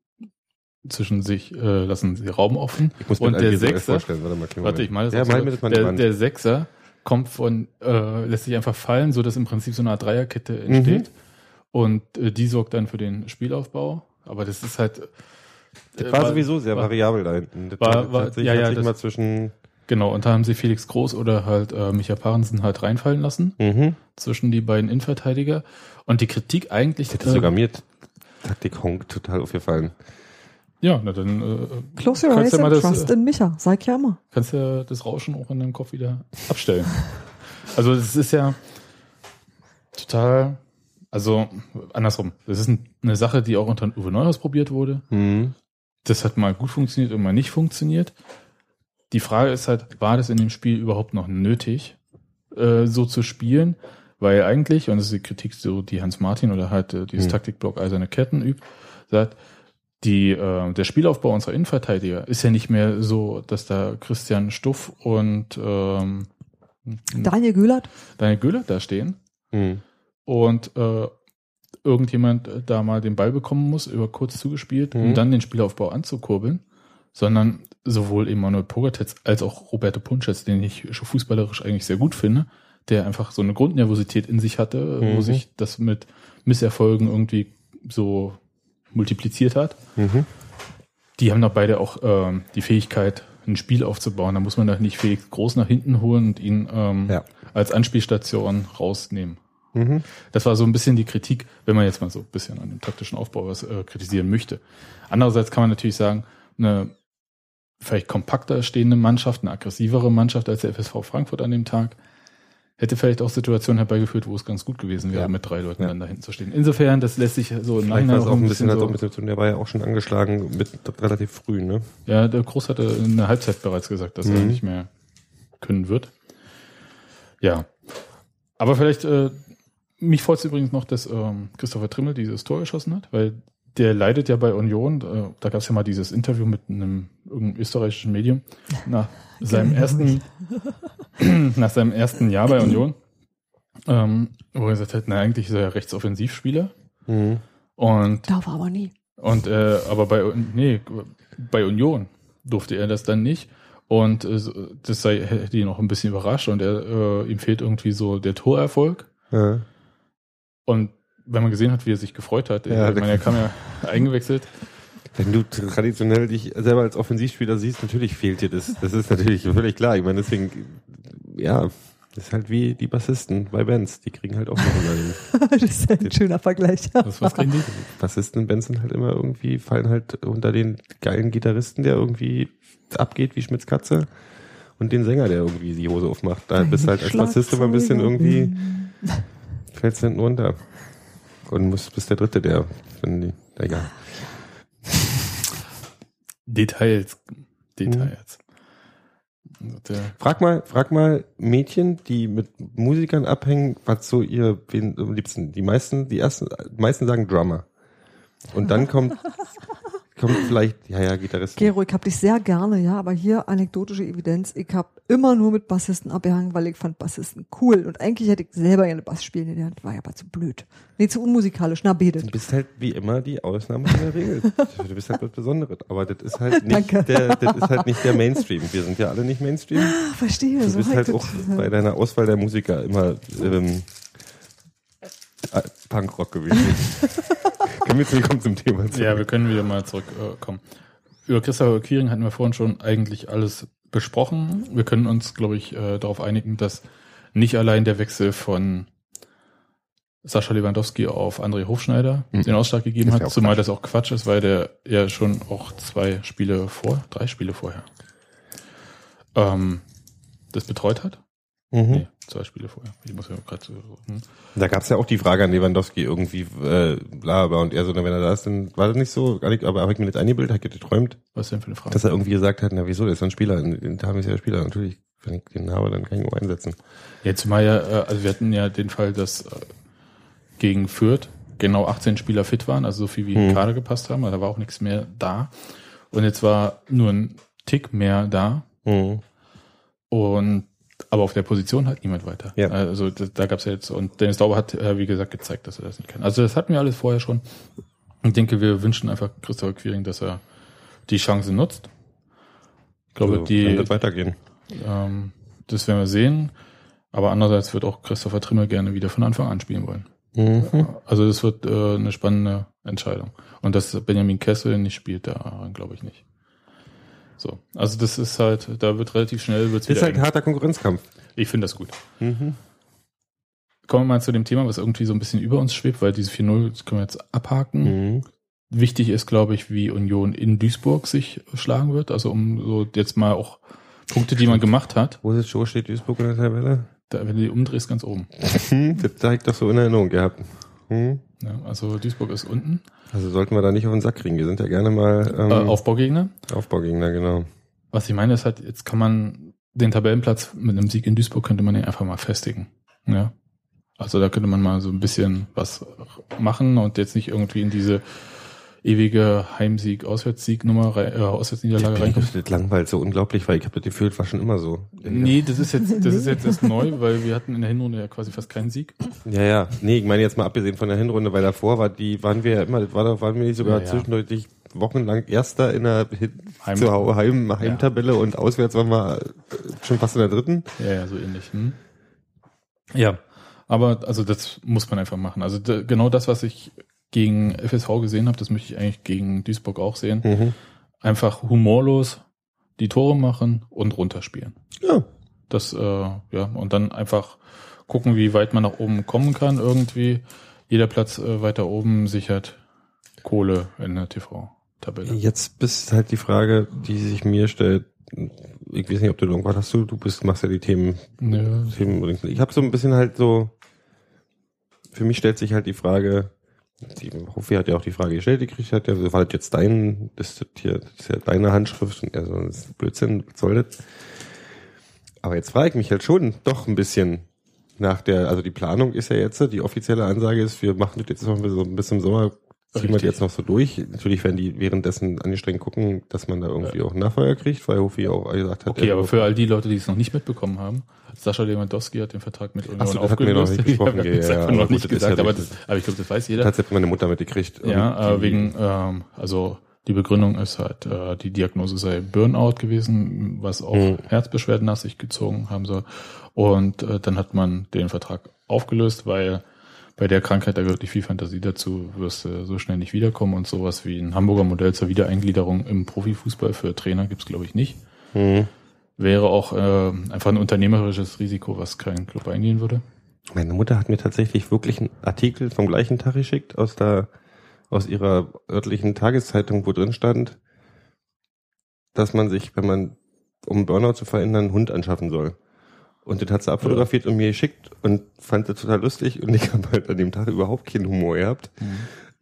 zwischen sich, äh, lassen sie Raum offen. Ich muss mir Und das der Sechser, vorstellen. Warte mal, Warte, ich das Ja, mal so. der, der Sechser kommt von, äh, lässt sich einfach fallen, so dass im Prinzip so eine Art Dreierkette entsteht. Mhm. Und äh, die sorgt dann für den Spielaufbau. Aber das ist halt. Das äh, war sowieso sehr war- variabel da hinten. Das war- war- hat sich, ja, ja, sich das- mal zwischen, Genau, und da haben sie Felix Groß oder halt äh, Micha Parensen halt reinfallen lassen mhm. zwischen die beiden Innenverteidiger. Und die Kritik eigentlich. das ist sogar mir Taktik Honk total aufgefallen. Ja, na dann äh, Close your kannst eyes ja mal and das, trust äh, in Micha. Sag ja immer. kannst ja das Rauschen auch in deinem Kopf wieder abstellen. also es ist ja total, also andersrum. Das ist ein, eine Sache, die auch unter Uwe Neuhaus probiert wurde. Mhm. Das hat mal gut funktioniert und mal nicht funktioniert. Die Frage ist halt, war das in dem Spiel überhaupt noch nötig, äh, so zu spielen? Weil eigentlich, und das ist die Kritik, so die Hans Martin oder halt äh, dieses Hm. Taktikblock Eiserne Ketten übt, sagt, die, äh, der Spielaufbau unserer Innenverteidiger ist ja nicht mehr so, dass da Christian Stuff und ähm, Daniel Güllert. Daniel Göhler da stehen Mhm. und äh, irgendjemand da mal den Ball bekommen muss, über kurz zugespielt, um Mhm. dann den Spielaufbau anzukurbeln, sondern sowohl Emanuel Pogatetz als auch Roberto Punschetz, den ich schon fußballerisch eigentlich sehr gut finde, der einfach so eine Grundnervosität in sich hatte, wo Mhm. sich das mit Misserfolgen irgendwie so multipliziert hat. Mhm. Die haben da beide auch ähm, die Fähigkeit, ein Spiel aufzubauen. Da muss man da nicht Felix groß nach hinten holen und ihn ähm, Ja. als Anspielstation rausnehmen. Mhm. Das war so ein bisschen die Kritik, wenn man jetzt mal so ein bisschen an dem taktischen Aufbau was äh, kritisieren möchte. Andererseits kann man natürlich sagen, eine vielleicht kompakter stehende Mannschaft, eine aggressivere Mannschaft als der FSV Frankfurt an dem Tag, hätte vielleicht auch Situationen herbeigeführt, wo es ganz gut gewesen wäre, Ja. mit drei Leuten Ja. dann da hinten zu stehen. Insofern, das lässt sich so im Nachhinein auch auch ein bisschen, auch so, bisschen zu tun, der war ja auch schon angeschlagen mit relativ früh, ne? ja, der Groß hatte in der Halbzeit bereits gesagt, dass er Mhm. nicht mehr können wird. Ja. Aber vielleicht, äh, mich freut es übrigens noch, dass ähm, Christopher Trimmel dieses Tor geschossen hat, weil der leidet ja bei Union. Äh, da gab es ja mal dieses Interview mit einem irgendeinem österreichischen Medium nach seinem Genau. ersten, nach seinem ersten Jahr bei Union, ähm, wo er gesagt hat, na eigentlich ist er ja Rechtsoffensivspieler Mhm. und Darf er aber nie. und äh, aber bei nee, bei Union durfte er das dann nicht. Und äh, das sei, hätte ihn auch ein bisschen überrascht und er, äh, ihm fehlt irgendwie so der Torerfolg. Ja. Und wenn man gesehen hat, wie er sich gefreut hat, Ja, ich meine, er kam ja eingewechselt. Wenn du traditionell dich selber als Offensivspieler siehst, natürlich fehlt dir das. Das ist natürlich völlig klar. Ich meine, deswegen, ja, das ist halt wie die Bassisten bei Bands. Die kriegen halt auch noch immer den das ist ein schöner Vergleich. Was, was kriegen die? Bassisten in Bands sind halt immer irgendwie, fallen halt unter den geilen Gitarristen, der irgendwie abgeht wie Schmitz Katze. Und den Sänger, der irgendwie die Hose aufmacht. Da bist du halt als Bassist immer ein bisschen irgendwie, fällst hinten runter. Und musst, bist der Dritte, der, wenn die, egal. Details. Details. Also Der, Frag mal, frag mal Mädchen, die mit Musikern abhängen, was so ihr wen am liebsten. Die meisten, die ersten, die meisten sagen Drummer. Und dann kommt, kommt vielleicht, ja, ja, Gitarrist. Gero, ich hab dich sehr gerne, ja, aber hier anekdotische Evidenz. Ich hab immer nur mit Bassisten abgehangen, weil ich fand Bassisten cool. Und eigentlich hätte ich selber gerne Bass spielen gelernt, war ja aber zu blöd. Nee, zu unmusikalisch, na Du betet. bist halt wie immer die Ausnahme von der Regel. Du bist halt was Besonderes. Aber das ist halt nicht Danke. der, das ist halt nicht der Mainstream. Wir sind ja alle nicht Mainstream. Ah, verstehe, Du so bist halt das- auch bei deiner Auswahl der Musiker immer ähm, äh, Punkrock gewesen. Können wir jetzt kommen zum Thema zurück. ja, wir können wieder mal zurückkommen. Äh. Über Christopher Quiring hatten wir vorhin schon eigentlich alles besprochen. Wir können uns, glaube ich, äh, darauf einigen, dass nicht allein der Wechsel von Sascha Lewandowski auf André Hofschneider Mhm. den Ausschlag gegeben hat, zumal Quatsch. das auch Quatsch ist, weil der ja schon auch zwei Spiele vor, drei Spiele vorher ähm, das betreut hat. Mhm. Nee, zwei Spiele vorher. Ich muss ja gerade so. Hm. Da gab's ja auch die Frage an Lewandowski irgendwie, äh, bla, bla, und er so, na, wenn er da ist, dann war das nicht so, gar nicht, aber habe ich mir nicht eingebildet, habe ich geträumt, Was denn für eine Frage? dass er irgendwie gesagt hat, na, wieso, der ist ein Spieler, den haben ist ja Spieler, natürlich, wenn ich den habe, dann kann ich ihn auch einsetzen. Ja, zumal ja, äh, also wir hatten ja den Fall, dass äh, gegen Fürth genau 18 Spieler fit waren, also so viel wie in Hm. Kader gepasst haben, also da war auch nichts mehr da. Und jetzt war nur ein Tick mehr da Mhm. und aber auf der Position halt niemand weiter. Ja. Also da, da gab's ja jetzt, und Dennis Dauber hat, äh, wie gesagt, gezeigt, dass er das nicht kann. Also das hatten wir alles vorher schon. Ich denke, wir wünschen einfach Christopher Quiring, dass er die Chance nutzt. Ich glaube, so, die, das weitergehen. ähm, das werden wir sehen. Aber andererseits wird auch Christopher Trimmel gerne wieder von Anfang an spielen wollen. Mhm. Also das wird äh, eine spannende Entscheidung. Und dass Benjamin Kessel nicht spielt, da glaube ich nicht. So, also das ist halt, da wird relativ schnell wird's Ist halt eng. harter Konkurrenzkampf. Ich finde das gut. Mhm. Kommen wir mal zu dem Thema, was irgendwie so ein bisschen über uns schwebt, weil diese 4-0 das können wir jetzt abhaken. Mhm. Wichtig ist, glaube ich, wie Union in Duisburg sich schlagen wird. Also um so jetzt mal auch Punkte, die man gemacht hat. Wo ist Joe steht Duisburg in der Tabelle? Da, wenn du die umdrehst, ganz oben. Hm, das habe ich doch so in Erinnerung gehabt. Hm. Ja, also Duisburg ist unten. Also sollten wir da nicht auf den Sack kriegen. Wir sind ja gerne mal ähm, Äh, Aufbaugegner. Aufbaugegner, genau. Was ich meine ist halt, jetzt kann man den Tabellenplatz mit einem Sieg in Duisburg könnte man den einfach mal festigen. Ja. Also da könnte man mal so ein bisschen was machen und jetzt nicht irgendwie in diese ewige Heimsieg-Auswärtssieg-Nummer, rein- äh, Auswärtsniederlage reinkommen. Das langweilt so unglaublich, weil ich habe das Gefühl, das war schon immer so. Nee, das ist jetzt, das ist jetzt erst neu, weil wir hatten in der Hinrunde ja quasi fast keinen Sieg. Ja, ja. Nee, ich meine jetzt mal abgesehen von der Hinrunde, weil davor war die, waren wir ja immer, war da, waren wir nicht sogar Ja, ja. zwischendurch wochenlang Erster in der Heim- Heim, Heimtabelle und auswärts waren wir äh, schon fast in der dritten. Ja, ja, so ähnlich. Hm? Ja, aber also das muss man einfach machen. Also genau das, was ich gegen FSV gesehen habe, das möchte ich eigentlich gegen Duisburg auch sehen. Mhm. Einfach humorlos die Tore machen und runterspielen. Ja. Das, äh, ja, und dann einfach gucken, wie weit man nach oben kommen kann irgendwie. Jeder Platz äh, weiter oben sichert Kohle in der TV-Tabelle. Jetzt ist halt die Frage, die sich mir stellt. Ich weiß nicht, ob du irgendwas hast. Du, du bist, machst ja die Themen Nö. Themen- Ich habe so ein bisschen halt so, für mich stellt sich halt die Frage, die Hofi hat ja auch die Frage gestellt, die kriegt hat, ja, war das jetzt dein, das ist hier, das ist ja deine Handschrift und er so, das ist Blödsinn, was soll das? Aber jetzt frage ich mich halt schon doch ein bisschen nach der, also die Planung ist ja jetzt, die offizielle Ansage ist, wir machen das jetzt noch so bis zum Sommer, ziehen wir jetzt noch so durch. Natürlich werden die währenddessen angestrengt gucken, dass man da irgendwie auch einen Nachfolger kriegt, weil Hofi auch gesagt hat, Okay, er- aber für all die Leute, die es noch nicht mitbekommen haben, Sascha Lewandowski hat den Vertrag mit Union so, wir noch nicht aufgelöst. es ja, einfach aber noch nicht gesagt, ja aber, das, aber ich glaube, das weiß jeder. Tatsächlich hat meine Mutter mitgekriegt. Ja, äh, wegen, ähm, also Die Begründung ist halt, äh, die Diagnose sei Burnout gewesen, was auch Mhm. Herzbeschwerden nach sich gezogen haben soll. Und äh, dann hat man den Vertrag aufgelöst, weil bei der Krankheit da nicht viel Fantasie dazu, wirst du so schnell nicht wiederkommen und sowas wie ein Hamburger Modell zur Wiedereingliederung im Profifußball für Trainer gibt's glaube ich nicht. Mhm. Wäre auch äh, einfach ein unternehmerisches Risiko, was kein Club eingehen würde. Meine Mutter hat mir tatsächlich wirklich einen Artikel vom gleichen Tag geschickt aus der aus ihrer örtlichen Tageszeitung, wo drin stand, dass man sich, wenn man um Burnout zu verhindern, einen Hund anschaffen soll. Und das hat sie abfotografiert und mir geschickt und fand das total lustig und ich habe halt an dem Tag überhaupt keinen Humor gehabt.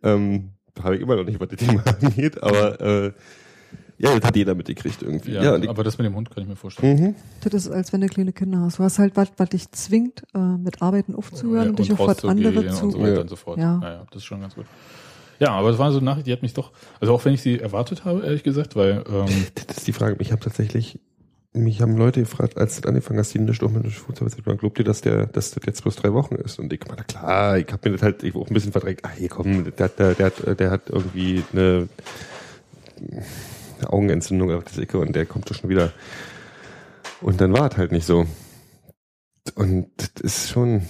Ähm, habe ich immer noch nicht, was das Thema angeht, aber äh, ja, das hat jeder mitgekriegt irgendwie. Ja, Ja, aber das mit dem Hund kann ich mir vorstellen. mhm. Das ist, als wenn du kleine Kinder hast. Du hast halt was, was dich zwingt, äh, mit Arbeiten aufzuhören Ja, und dich auf was rauszugehen anderes und zu. so weiter Ja. und so fort. Ja. Ja. ja, das ist schon ganz gut. Ja, aber das war so eine Nachricht, die hat mich doch, also auch wenn ich sie erwartet habe, ehrlich gesagt, weil ähm, Das ist die Frage. Ich habe tatsächlich, mich haben Leute gefragt, als das angefangen hast, die nicht auch mit Fußball, glaubt ihr, dass der, dass das jetzt bloß drei Wochen ist? Und ich meine, klar, ich habe mir das halt ich auch ein bisschen verdrängt. Ach, hier komm, der, hat- der, der, hat, der hat irgendwie eine, eine Augenentzündung auf der Ecke und der kommt doch schon wieder. Und dann war es halt nicht so. Und das ist schon,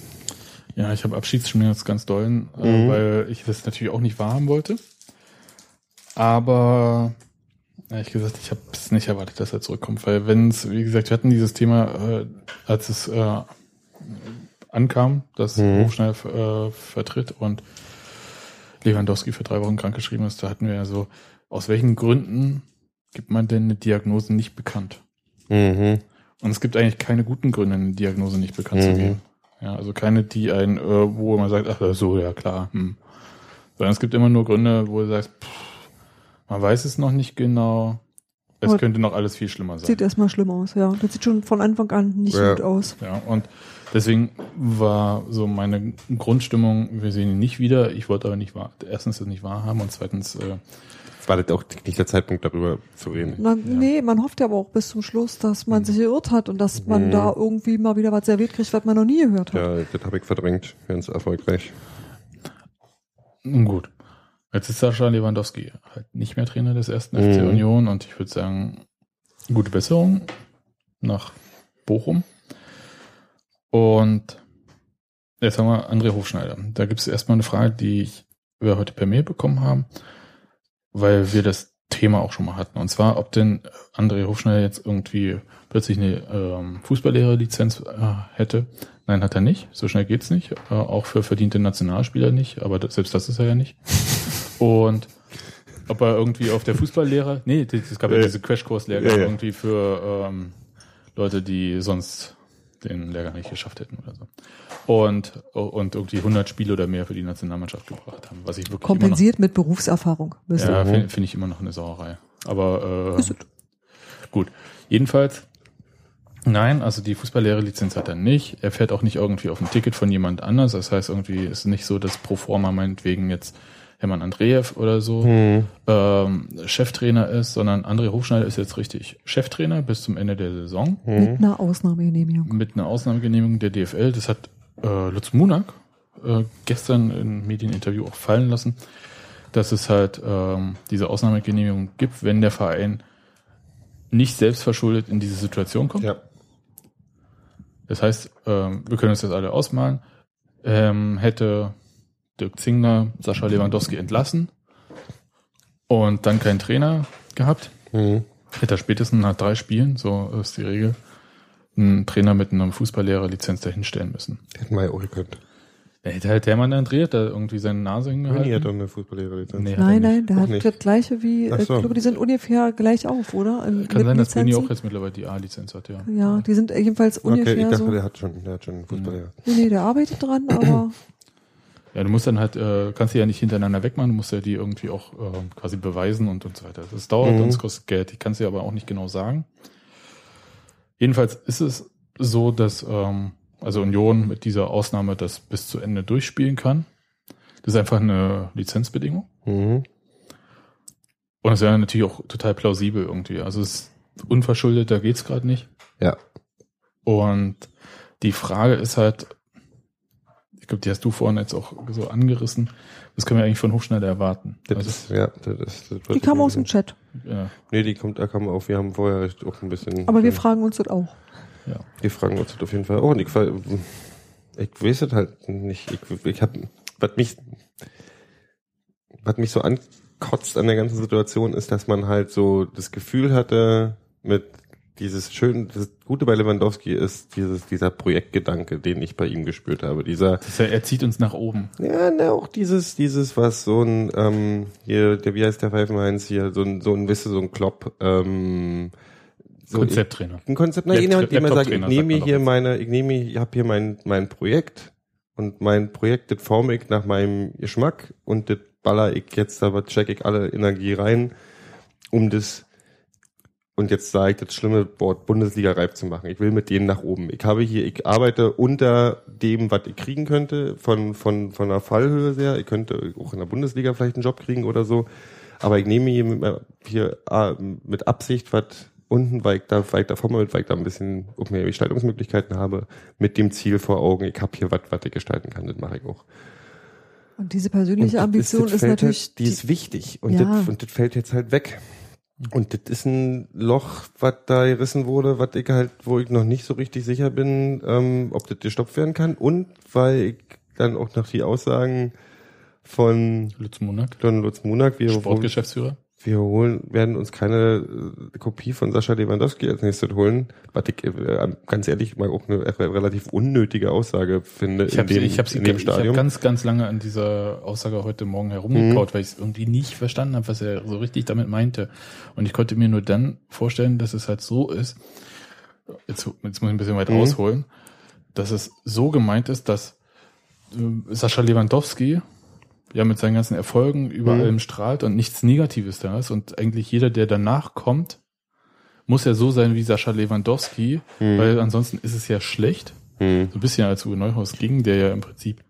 ja, ich habe Abschiedsschmerz ganz dollen, äh, Mhm. weil ich das natürlich auch nicht wahrhaben wollte. Aber ehrlich gesagt, ich habe es nicht erwartet, dass er zurückkommt, weil wenn es, wie gesagt, wir hatten dieses Thema, äh, als es äh, ankam, dass Mhm. Hofschneider äh, vertritt und Lewandowski für drei Wochen krankgeschrieben ist, da hatten wir ja so, aus welchen Gründen gibt man denn eine Diagnose nicht bekannt? mhm, Und es gibt eigentlich keine guten Gründe, eine Diagnose nicht bekannt zu Mhm. geben. Ja, also keine, die ein, äh, wo man sagt, ach so, ja klar. Hm. Sondern es gibt immer nur Gründe, wo du sagst, pff, man weiß es noch nicht genau. Es Aber- könnte noch alles viel schlimmer sein. Sieht erstmal schlimm aus, ja. Das sieht schon von Anfang an nicht Ja. gut aus. Ja, und deswegen war so meine Grundstimmung, wir sehen ihn nicht wieder. Ich wollte aber nicht wahr, erstens das nicht wahrhaben und zweitens, äh, es war das auch nicht der Zeitpunkt, darüber zu reden. Na, Nee, man hofft ja aber auch bis zum Schluss, dass man sich geirrt hat und dass man Mhm. da irgendwie mal wieder was serviert kriegt, was man noch nie gehört hat. Ja, das habe ich verdrängt, ganz erfolgreich. nun gut. Jetzt ist Sascha Lewandowski halt nicht mehr Trainer des ersten Mhm. FC Union und ich würde sagen, gute Besserung nach Bochum. Und jetzt haben wir André Hofschneider. Da gibt es erstmal eine Frage, die ich, wir heute per Mail bekommen haben, weil wir das Thema auch schon mal hatten. Und zwar, ob denn André Hofschneider jetzt irgendwie plötzlich eine ähm, Fußballlehrerlizenz äh, hätte. Nein, hat er nicht. So schnell geht's nicht. Äh, auch für verdiente Nationalspieler nicht. Aber das, selbst das ist er ja nicht. Und ob er irgendwie auf der Fußballlehrer, nee, es gab ja diese Crashkurs-Lehrgang Ja, ja. irgendwie für ähm, Leute, die sonst den Lehrgang nicht geschafft hätten oder so. Und, und irgendwie 100 Spiele oder mehr für die Nationalmannschaft gebracht haben, was ich wirklich Kompensiert mit Berufserfahrung. noch, ja, finde find ich immer noch eine Sauerei. Aber äh, gut. Jedenfalls, nein, also die Fußballlehrer-Lizenz hat er nicht. Er fährt auch nicht irgendwie auf ein Ticket von jemand anders. Das heißt, irgendwie ist nicht so, dass pro forma meinetwegen jetzt Hermann Andreev oder so Mhm. ähm, Cheftrainer ist, sondern André Hofschneider ist jetzt richtig Cheftrainer bis zum Ende der Saison Mit einer Ausnahmegenehmigung. mit einer Ausnahmegenehmigung der DFL. Das hat äh, Lutz Munak äh, gestern im Medieninterview auch fallen lassen, dass es halt ähm, diese Ausnahmegenehmigung gibt, wenn der Verein nicht selbstverschuldet in diese Situation kommt. Ja. Das heißt, ähm, wir können uns das alle ausmalen. Ähm, hätte Dirk Zingler Sascha Lewandowski entlassen und dann keinen Trainer gehabt, Mhm. hätte er spätestens nach drei Spielen, so ist die Regel, einen Trainer mit einer Fußballlehrer-Lizenz dahinstellen müssen. Hätten wir ja auch gekonnt. Da hätte halt der Mann André da irgendwie seine Nase hingehalten. hat doch eine Fußballlehrerlizenz. Nee, hat Nein, nein, der Auch hat nicht. das gleiche wie, Ach ich so. glaube, die sind ungefähr gleich auf, oder? In- Kann sein, dass Lizenzen. auch jetzt mittlerweile die A-Lizenz hat, ja. Ja, die sind jedenfalls Okay, ich ungefähr dachte, so. der hat schon, der hat schon einen Fußballlehrer. Nee, nee, der arbeitet dran, aber Ja, du musst dann halt, äh, kannst die ja nicht hintereinander wegmachen, du musst ja die irgendwie auch äh, quasi beweisen und, und so weiter. Das dauert Mhm. und es kostet Geld. Ich kann es dir aber auch nicht genau sagen. Jedenfalls ist es so, dass ähm, also Union mit dieser Ausnahme das bis zu Ende durchspielen kann. Das ist einfach eine Lizenzbedingung. Mhm. Und es wäre natürlich auch total plausibel irgendwie. Also es ist unverschuldet, da geht's gerade nicht. Ja. Und die Frage ist halt, Ich glaube, die hast du vorhin jetzt auch so angerissen. Das können wir eigentlich von Hofschneider erwarten. Das Also, ist, ja, das, das, das Die kam aus dem Chat. ja, Nee, die kommt, da kam auch, wir haben vorher auch ein bisschen. Aber wir fragen uns das auch. ja. Die fragen uns das auf jeden Fall auch. Und ich, ich weiß es halt nicht. Ich, ich hab, was mich, was mich so ankotzt an der ganzen Situation ist, dass man halt so das Gefühl hatte, mit dieses schön, das Gute bei Lewandowski ist dieses, dieser Projektgedanke, den ich bei ihm gespürt habe. Dieser, ja, er zieht uns nach oben. ja, ne, auch dieses, dieses, was so ein, ähm, hier, der, wie heißt der Pfeifenheinz hier, so ein, so ein, wisst ihr, so ein Klopp, ähm, so, Konzepttrainer. ein Konzept, na, jemand, dem man sagt, ich nehme hier meine, ich nehme, ich habe hier mein, mein Projekt und mein Projekt, das form ich nach meinem Geschmack und das baller ich jetzt, aber check ich alle Energie rein, um das, und jetzt sage ich das schlimme Wort Bundesliga reif zu machen. Ich will mit denen nach oben. Ich habe hier, ich arbeite unter dem, was ich kriegen könnte, von, von, von der Fallhöhe her. Ich könnte auch in der Bundesliga vielleicht einen Job kriegen oder so. Aber ich nehme hier mit, hier ah, mit Absicht was unten, weil ich da, weil ich da vorne mit, weil ich da ein bisschen auch mehr Gestaltungsmöglichkeiten habe, mit dem Ziel vor Augen, ich habe hier was, was ich gestalten kann, das mache ich auch. Und diese persönliche das Ambition das ist fällt natürlich. halt, die ist wichtig und, Ja. das, und das fällt jetzt halt weg. Und das ist ein Loch, was da gerissen wurde, was ich halt, wo ich noch nicht so richtig sicher bin, ähm, ob das gestopft werden kann. Und weil ich dann auch noch die Aussagen von Lutz Monak, Don Lutz Munak, wir, Sportgeschäftsführer. Wir holen, werden uns keine äh, Kopie von Sascha Lewandowski als nächstes holen, was ich äh, ganz ehrlich mal auch eine re- relativ unnötige Aussage finde Ich habe dem, ich hab sie ich hab Stadium. ganz, ganz lange an dieser Aussage heute Morgen herumgekaut, weil ich es irgendwie nicht verstanden habe, was er so richtig damit meinte. Und ich konnte mir nur dann vorstellen, dass es halt so ist, jetzt, jetzt muss ich ein bisschen weit Mhm. ausholen, dass es so gemeint ist, dass äh, Sascha Lewandowski ja mit seinen ganzen Erfolgen über Mhm. allem strahlt und nichts Negatives da ist und eigentlich jeder, der danach kommt, muss ja so sein wie Sascha Lewandowski, Mhm. weil ansonsten ist es ja schlecht Hm. so ein bisschen als Uwe Neuhaus ging, der ja im Prinzip,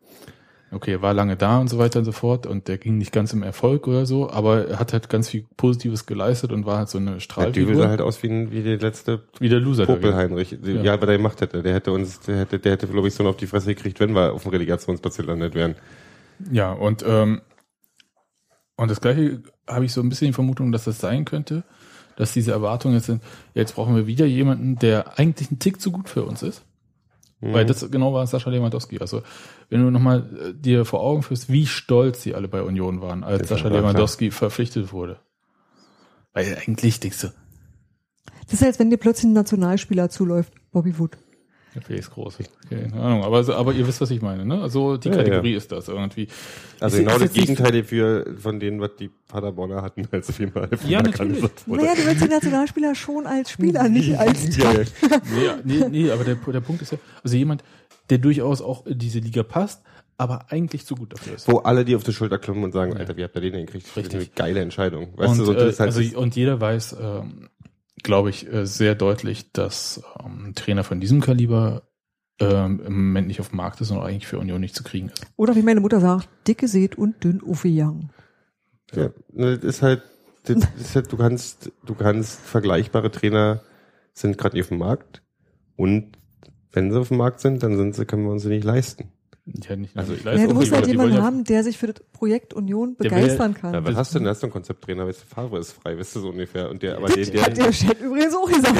okay, er war lange da und so weiter und so fort und der ging nicht ganz im Erfolg oder so, aber er hat halt ganz viel Positives geleistet und war halt so eine Ja, Dübel Strahlfigur. sah halt aus wie, wie der letzte wie der Loser. Popel Heinrich. Ja. Ja. was er gemacht hätte. Der hätte uns, der hätte, der hätte, glaube ich, so auf die Fresse gekriegt, wenn wir auf dem Relegationsplatz gelandet wären. Ja, und, ähm, und das gleiche habe ich so ein bisschen die Vermutung, dass das sein könnte, dass diese Erwartungen jetzt sind, jetzt brauchen wir wieder jemanden, der eigentlich ein Tick zu gut für uns ist. Mhm. Weil das genau war Sascha Lewandowski. Also wenn du nochmal äh, dir vor Augen führst, wie stolz sie alle bei Union waren, als Das Sascha war Lewandowski verpflichtet wurde. Weil eigentlich denkst du, Das ist, als wenn dir plötzlich ein Nationalspieler zuläuft, Bobby Wood. Ist groß. Keine Ahnung, aber, so- aber ihr wisst, was ich meine, ne? Also die Ja, Kategorie ist das irgendwie. Also Ist- genau das Gegenteil für, von denen, was die Paderborner hatten, als auf jeden Fall. Ja, natürlich. Naja, du willst die Nationalspieler schon als Spieler, nicht als ja, ja. Nee, nee, nee, aber der, der Punkt ist ja, also jemand, der durchaus auch in diese Liga passt, aber eigentlich zu gut dafür ist. Wo alle die auf die Schulter klopfen und sagen, Alter, wie habt ihr den denn gekriegt? Das ist Richtig. eine geile Entscheidung. Weißt und, du, so, das äh, halt also, und jeder weiß, ähm, glaube ich, äh, sehr deutlich, dass ähm, ein Trainer von diesem Kaliber ähm, im Moment nicht auf dem Markt ist und auch eigentlich für Union nicht zu kriegen ist. Oder wie meine Mutter sagt, dicke Seht und dünn Uffe Young. Ja, ne, das ist halt, das ist halt, du kannst, du kannst vergleichbare Trainer sind gerade nicht auf dem Markt und wenn sie auf dem Markt sind, dann sind sie, können wir uns sie nicht leisten. Ja, nicht, Also, ich ja, weiß Ja, auch du musst halt jemanden haben, der sich für das Projekt Union Der will- begeistern kann. Ja, was hast du denn? Hast du einen Konzepttrainer, weißt du, Favre ist frei, weißt du so ungefähr. Und der, aber das den, der, hat der Chat übrigens auch gesagt.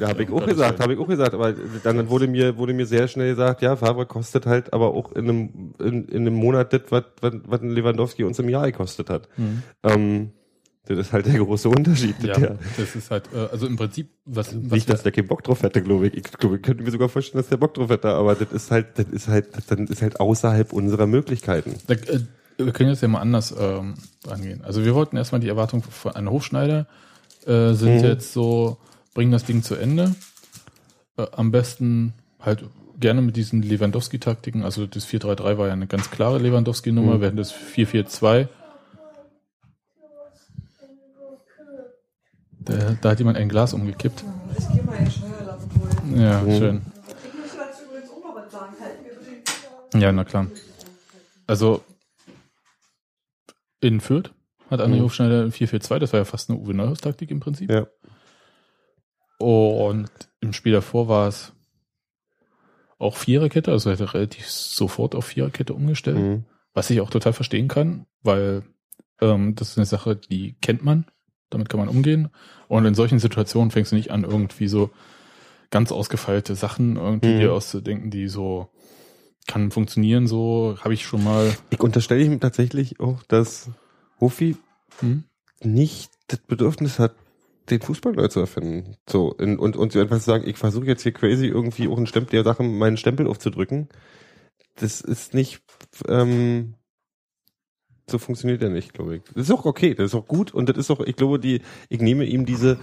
ja, habe ich auch gesagt, habe ich auch gesagt, aber dann wurde mir, wurde mir sehr schnell gesagt, ja, Favre kostet halt aber auch in einem, in, in einem Monat das, was, was, was Lewandowski uns im Jahr gekostet hat. Mhm. Ähm, das ist halt der große Unterschied. Ja, Der, das ist halt, äh, also im Prinzip, was, was nicht, dass der keinen Bock drauf hätte, glaube ich. Ich glaube, ich könnte mir sogar vorstellen, dass der Bock drauf hätte, aber das ist halt, das ist halt, das ist halt außerhalb unserer Möglichkeiten. Da, äh, wir können jetzt ja mal anders ähm, angehen. Also wir wollten erstmal die Erwartung von einem Hofschneider äh, sind Mhm. jetzt so, bringen das Ding zu Ende. Äh, am besten halt gerne mit diesen Lewandowski-Taktiken. Also das 4-3-3 war ja eine ganz klare Lewandowski-Nummer, Mhm. während das 4-4-2 da, da hat jemand ein Glas umgekippt. Ich gehe mal in Steuerladen holen. Ja, Mhm. schön. Ich möchte dazu übrigens auch noch was sagen. Halt bitte den. Ja, na klar. Also in Fürth hat André Mhm. Hofschneider ein 4-4-2, das war ja fast eine Uwe Neuhaus-Taktik im Prinzip. Ja. Und im Spiel davor war es auch Viererkette, also er hat relativ sofort auf Viererkette umgestellt, Mhm. was ich auch total verstehen kann, weil ähm, das ist eine Sache, die kennt man, damit kann man umgehen. Und in solchen Situationen fängst du nicht an, irgendwie so ganz ausgefeilte Sachen irgendwie Mhm. dir auszudenken, die so kann funktionieren, so habe ich schon mal. Ich unterstelle ihm tatsächlich auch, dass Hofi Hm? nicht das Bedürfnis hat, den Fußball neu zu erfinden. So, in, und, und so einfach zu sagen, ich versuche jetzt hier crazy irgendwie auch einen Stempel der Sachen, meinen Stempel aufzudrücken. Das ist nicht, ähm, so funktioniert er nicht, glaube ich. Das ist auch okay, das ist auch gut und das ist auch, ich glaube, die, ich nehme ihm diese,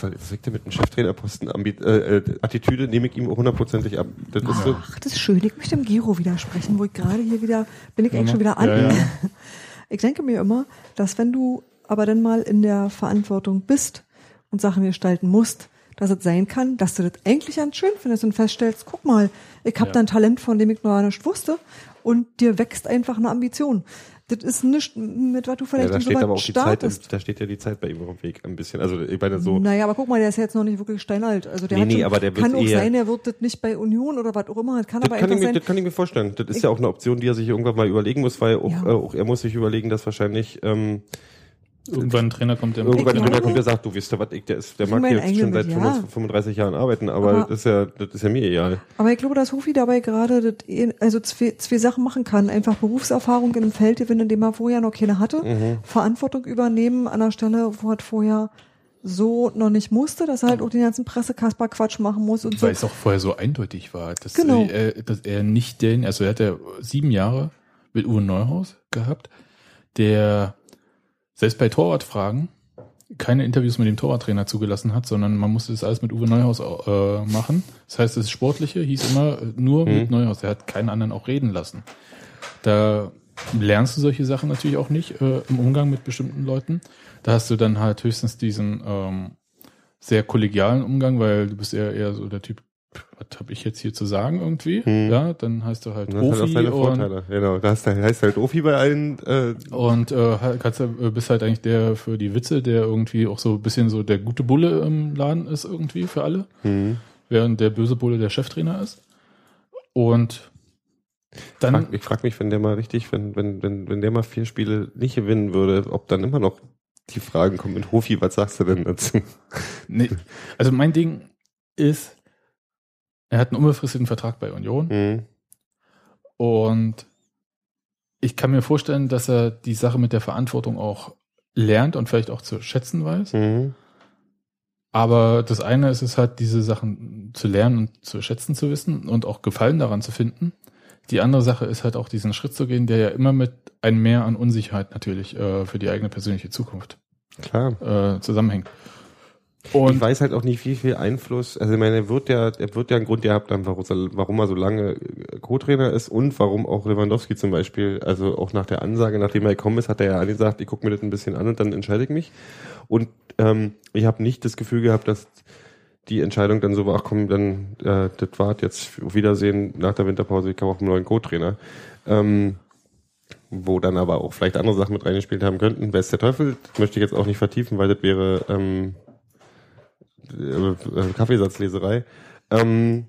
was sagt er mit dem Cheftrainerposten, äh, äh, Attitüde nehme ich ihm auch hundertprozentig ab. Das ist so, Ach, das ist schön. Ich möchte dem Giro widersprechen, wo ich gerade hier wieder, bin ich eigentlich Ja, schon wieder an. ja, ja. Ich denke mir immer, dass wenn du aber dann mal in der Verantwortung bist und Sachen gestalten musst, dass es sein kann, dass du das eigentlich ganz schön findest und feststellst, guck mal, ich habe Ja. da ein Talent, von dem ich noch nicht wusste und dir wächst einfach eine Ambition. Das ist nicht, mit was du ja, vielleicht da in steht aber auch die Zeit, im- da steht ja die Zeit bei ihm auf dem Weg ein bisschen. Also ich meine so, Naja, aber guck mal, der ist jetzt noch nicht wirklich steinalt. Also der Nee, hat nee, schon, aber der kann auch sein, der wird das nicht bei Union oder was auch immer. Das kann Das aber kann, ich einfach mir, sein. das kann ich mir vorstellen. Das ist ja auch eine Option, die er sich irgendwann mal überlegen muss, weil auch, Ja. äh, auch er muss sich überlegen, dass wahrscheinlich ähm, Irgendwann ein Trainer kommt, der irgendwann einer glaube- kommt, der sagt, du weißt ja was, ich, der, ist, der Ich mag jetzt schon seit mit, 35, ja. 35 Jahren arbeiten, aber, Aber- das ist ja, das ist ja mir egal. Aber ich glaube, dass Hufi dabei gerade eh- also zwei, zwei Sachen machen kann. Einfach Berufserfahrung in einem Feld gewinnen, in dem er vorher noch keine hatte. Mhm. Verantwortung übernehmen an der Stelle, wo er vorher so noch nicht musste, dass er halt auch den ganzen Pressekasper-Quatsch machen muss und so. Weil es auch vorher so eindeutig war, dass, Genau. äh, dass er nicht den, also er hat ja sieben Jahre mit Uwe Neuhaus gehabt, der selbst bei Torwartfragen keine Interviews mit dem Torwarttrainer zugelassen hat, sondern man musste das alles mit Uwe Neuhaus äh, machen. Das heißt, das Sportliche hieß immer äh, nur mit Mhm. Neuhaus. Er hat keinen anderen auch reden lassen. Da lernst du solche Sachen natürlich auch nicht äh, im Umgang mit bestimmten Leuten. Da hast du dann halt höchstens diesen ähm, sehr kollegialen Umgang, weil du bist eher eher so der Typ, was habe ich jetzt hier zu sagen irgendwie? Hm. Ja, dann heißt du halt Das hat auch Profi seine und, Vorteile. Genau, da heißt, heißt halt Ofi bei allen, äh, und äh, halt- kannst, du- äh, bist halt eigentlich der für die Witze, der irgendwie auch so ein bisschen so der gute Bulle im Laden ist irgendwie für alle, hm. während der böse Bulle der Cheftrainer ist. Und dann frag, ich frage mich, wenn der mal richtig, wenn, wenn, wenn, wenn der mal vier Spiele nicht gewinnen würde, ob dann immer noch die Fragen kommen mit Hofi, was sagst du denn dazu? Nee, also mein Ding ist, er hat einen unbefristeten Vertrag bei Union Hm. und ich kann mir vorstellen, dass er die Sache mit der Verantwortung auch lernt und vielleicht auch zu schätzen weiß. Hm. Aber das eine ist es halt, diese Sachen zu lernen und zu schätzen zu wissen und auch Gefallen daran zu finden. Die andere Sache ist halt auch diesen Schritt zu gehen, der ja immer mit einem Mehr an Unsicherheit natürlich äh, für die eigene persönliche Zukunft Klar. äh, zusammenhängt. Ich Und weiß halt auch nicht, wie viel Einfluss, also ich meine, er wird ja, er wird ja einen Grund gehabt haben, warum, er so lange äh, Co-Trainer ist und warum auch Lewandowski zum Beispiel, also auch nach der Ansage, nachdem er gekommen ist, hat er ja angesagt, ich gucke mir das ein bisschen an und dann entscheide ich mich. Und ähm, ich habe nicht das Gefühl gehabt, dass die Entscheidung dann so war, ach komm, dann äh, das war jetzt auf Wiedersehen nach der Winterpause, ich auch einen neuen Co-Trainer. Ähm, wo dann aber auch vielleicht andere Sachen mit reingespielt haben könnten. Wer ist der Teufel? Das möchte ich jetzt auch nicht vertiefen, weil das wäre ähm, äh, Kaffeesatzleserei. Ähm,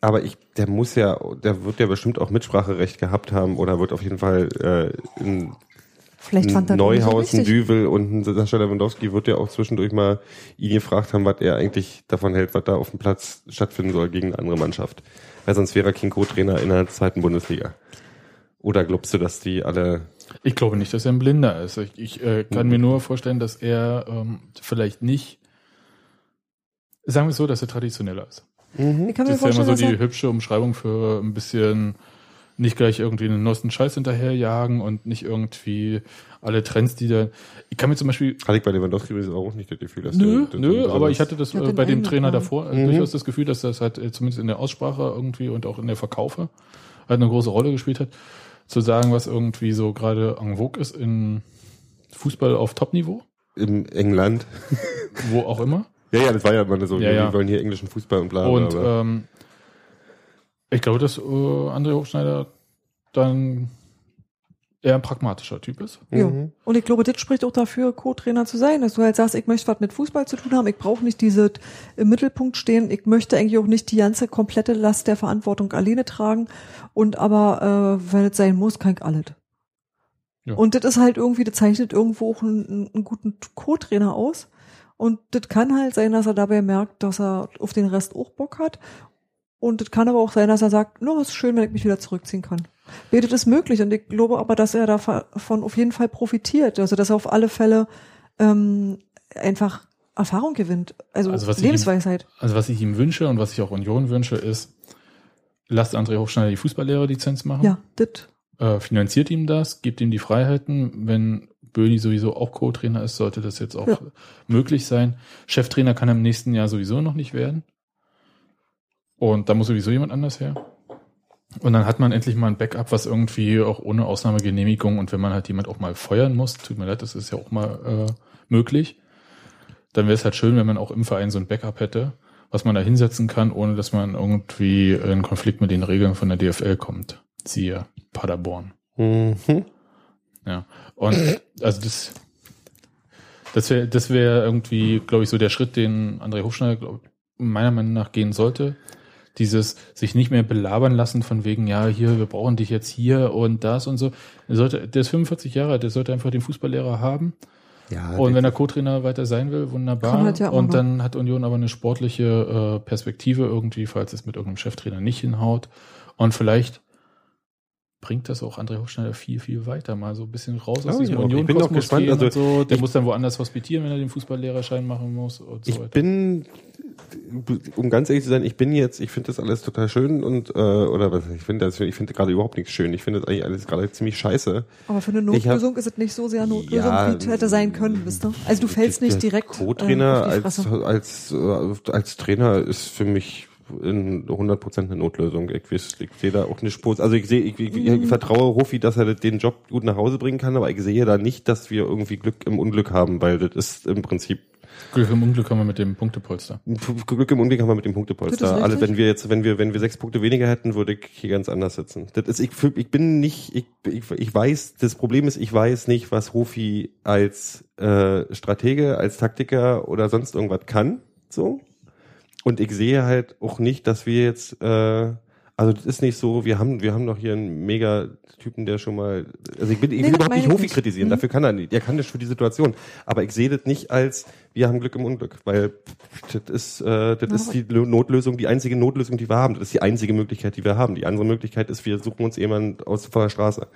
aber ich, der muss ja, der wird ja bestimmt auch Mitspracherecht gehabt haben oder wird auf jeden Fall äh, in Vielleicht fand er Neuhaus, ein. Düvel und ein Sascha Lewandowski wird ja auch zwischendurch mal ihn gefragt haben, was er eigentlich davon hält, was da auf dem Platz stattfinden soll gegen eine andere Mannschaft. Weil sonst wäre er kein Co-Trainer in der zweiten Bundesliga. Oder glaubst du, dass die alle ich glaube nicht, dass er ein Blinder ist. Ich, ich äh, kann mir nur vorstellen, dass er ähm, vielleicht nicht, sagen wir es so, dass er traditioneller ist. Ich kann mir Das ist ja immer so die hübsche Umschreibung für ein bisschen nicht gleich irgendwie einen neuesten Scheiß hinterherjagen und nicht irgendwie alle Trends, die da. Ich kann mir zum Beispiel. hatte ich bei Lewandowski übrigens auch nicht das Gefühl, dass Nö, der, nö, der- aber ich hatte das Ich den bei dem Trainer davor Mhm. durchaus das Gefühl, dass das halt äh, zumindest in der Aussprache irgendwie und auch in der Verkaufe halt eine große Rolle gespielt hat, zu sagen, was irgendwie so gerade en vogue ist in Fußball auf Topniveau, im England. wo auch immer. Ja, ja, das war ja immer so, Ja, wir ja. wollen hier englischen Fußball und bla bla. Und ähm, ich glaube, dass äh, André Hochschneider dann eher ein pragmatischer Typ ist. Ja. Mhm. Und ich glaube, das spricht auch dafür, Co-Trainer zu sein, dass du halt sagst, ich möchte was mit Fußball zu tun haben, ich brauche nicht diese im Mittelpunkt stehen, ich möchte eigentlich auch nicht die ganze komplette Last der Verantwortung alleine tragen und aber, äh, wenn es sein muss, kann ich alles. Ja. Und das ist halt irgendwie, das zeichnet irgendwo auch einen, einen guten Co-Trainer aus. Und das kann halt sein, dass er dabei merkt, dass er auf den Rest auch Bock hat. Und das kann aber auch sein, dass er sagt, no, ist schön, wenn ich mich wieder zurückziehen kann. Betet ist möglich und ich glaube aber, dass er davon auf jeden Fall profitiert. Also dass er auf alle Fälle ähm, einfach Erfahrung gewinnt. Also, Also Lebensweisheit. Also was ich ihm wünsche und was ich auch Union wünsche, ist, lasst André Hochschneider die Fußballlehrer-Lizenz machen. Ja, das. Äh, finanziert ihm das, gibt ihm die Freiheiten. Wenn Böni sowieso auch Co-Trainer ist, sollte das jetzt auch Ja. möglich sein. Cheftrainer kann er im nächsten Jahr sowieso noch nicht werden. Und da muss sowieso jemand anders her. Und dann hat man endlich mal ein Backup, was irgendwie auch ohne Ausnahmegenehmigung und wenn man halt jemand auch mal feuern muss, tut mir leid, das ist ja auch mal äh, möglich, dann wäre es halt schön, wenn man auch im Verein so ein Backup hätte, was man da hinsetzen kann, ohne dass man irgendwie in Konflikt mit den Regeln von der DFL kommt. Siehe Paderborn. Mhm. Ja. Und also das, das wäre das wäre irgendwie, glaube ich, so der Schritt, den André Hofschneider glaub, meiner Meinung nach gehen sollte. Dieses sich nicht mehr belabern lassen von wegen, ja, hier, wir brauchen dich jetzt hier und das und so. Er sollte, der ist 45 Jahre alt, der sollte einfach den Fußballlehrer haben. Ja, Und wenn er Co-Trainer weiter sein will, wunderbar. Halt ja und noch. dann hat Union aber eine sportliche äh, Perspektive irgendwie, falls es mit irgendeinem Cheftrainer nicht hinhaut. Und vielleicht bringt das auch André Hochschneider viel, viel weiter, mal so ein bisschen raus aus Oh, diesem ja, ich bin auch gespannt, also so. Der ich- muss dann woanders hospitieren, wenn er den Fußballlehrerschein machen muss und so ich weiter. bin, um ganz ehrlich zu sein, ich bin jetzt, ich finde das alles total schön und äh, oder was ich finde das, ich finde gerade überhaupt nichts schön. Ich finde das eigentlich alles gerade ziemlich scheiße. Aber für eine Ich hab- Notlösung ist es nicht so sehr Notlösung, Ja, wie es hätte sein können, wisst ihr? Also du fällst nicht direkt Co-Trainer äh, auf die als als äh, als Trainer ist für mich in 100% eine Notlösung. Ich, weiß, ich sehe da auch eine Spur. Also ich sehe, ich, ich, ich vertraue Rufi, dass er den Job gut nach Hause bringen kann, aber ich sehe da nicht, dass wir irgendwie Glück im Unglück haben, weil das ist im Prinzip Glück im Unglück haben wir mit dem Punktepolster. Glück im Unglück haben wir mit dem Punktepolster. Alle, wenn wir jetzt, wenn wir, wenn wir sechs Punkte weniger hätten, würde ich hier ganz anders sitzen. Das ist, ich, ich bin nicht, ich, ich, ich weiß, das Problem ist, ich weiß nicht, was Rufi als äh, Stratege, als Taktiker oder sonst irgendwas kann. So. Und ich sehe halt auch nicht, dass wir jetzt, äh, also das ist nicht so, wir haben, wir haben doch hier einen mega Typen, der schon mal, also ich, bin, ich Nee, will überhaupt nicht ich Hofi nicht. kritisieren, Mhm. dafür kann er nicht, der kann das für die Situation. Aber ich sehe das nicht als, wir haben Glück im Unglück, weil das ist, äh, das ist die Notlösung, die einzige Notlösung, die wir haben. Das ist die einzige Möglichkeit, die wir haben. Die andere Möglichkeit ist, wir suchen uns jemanden aus von der Straße,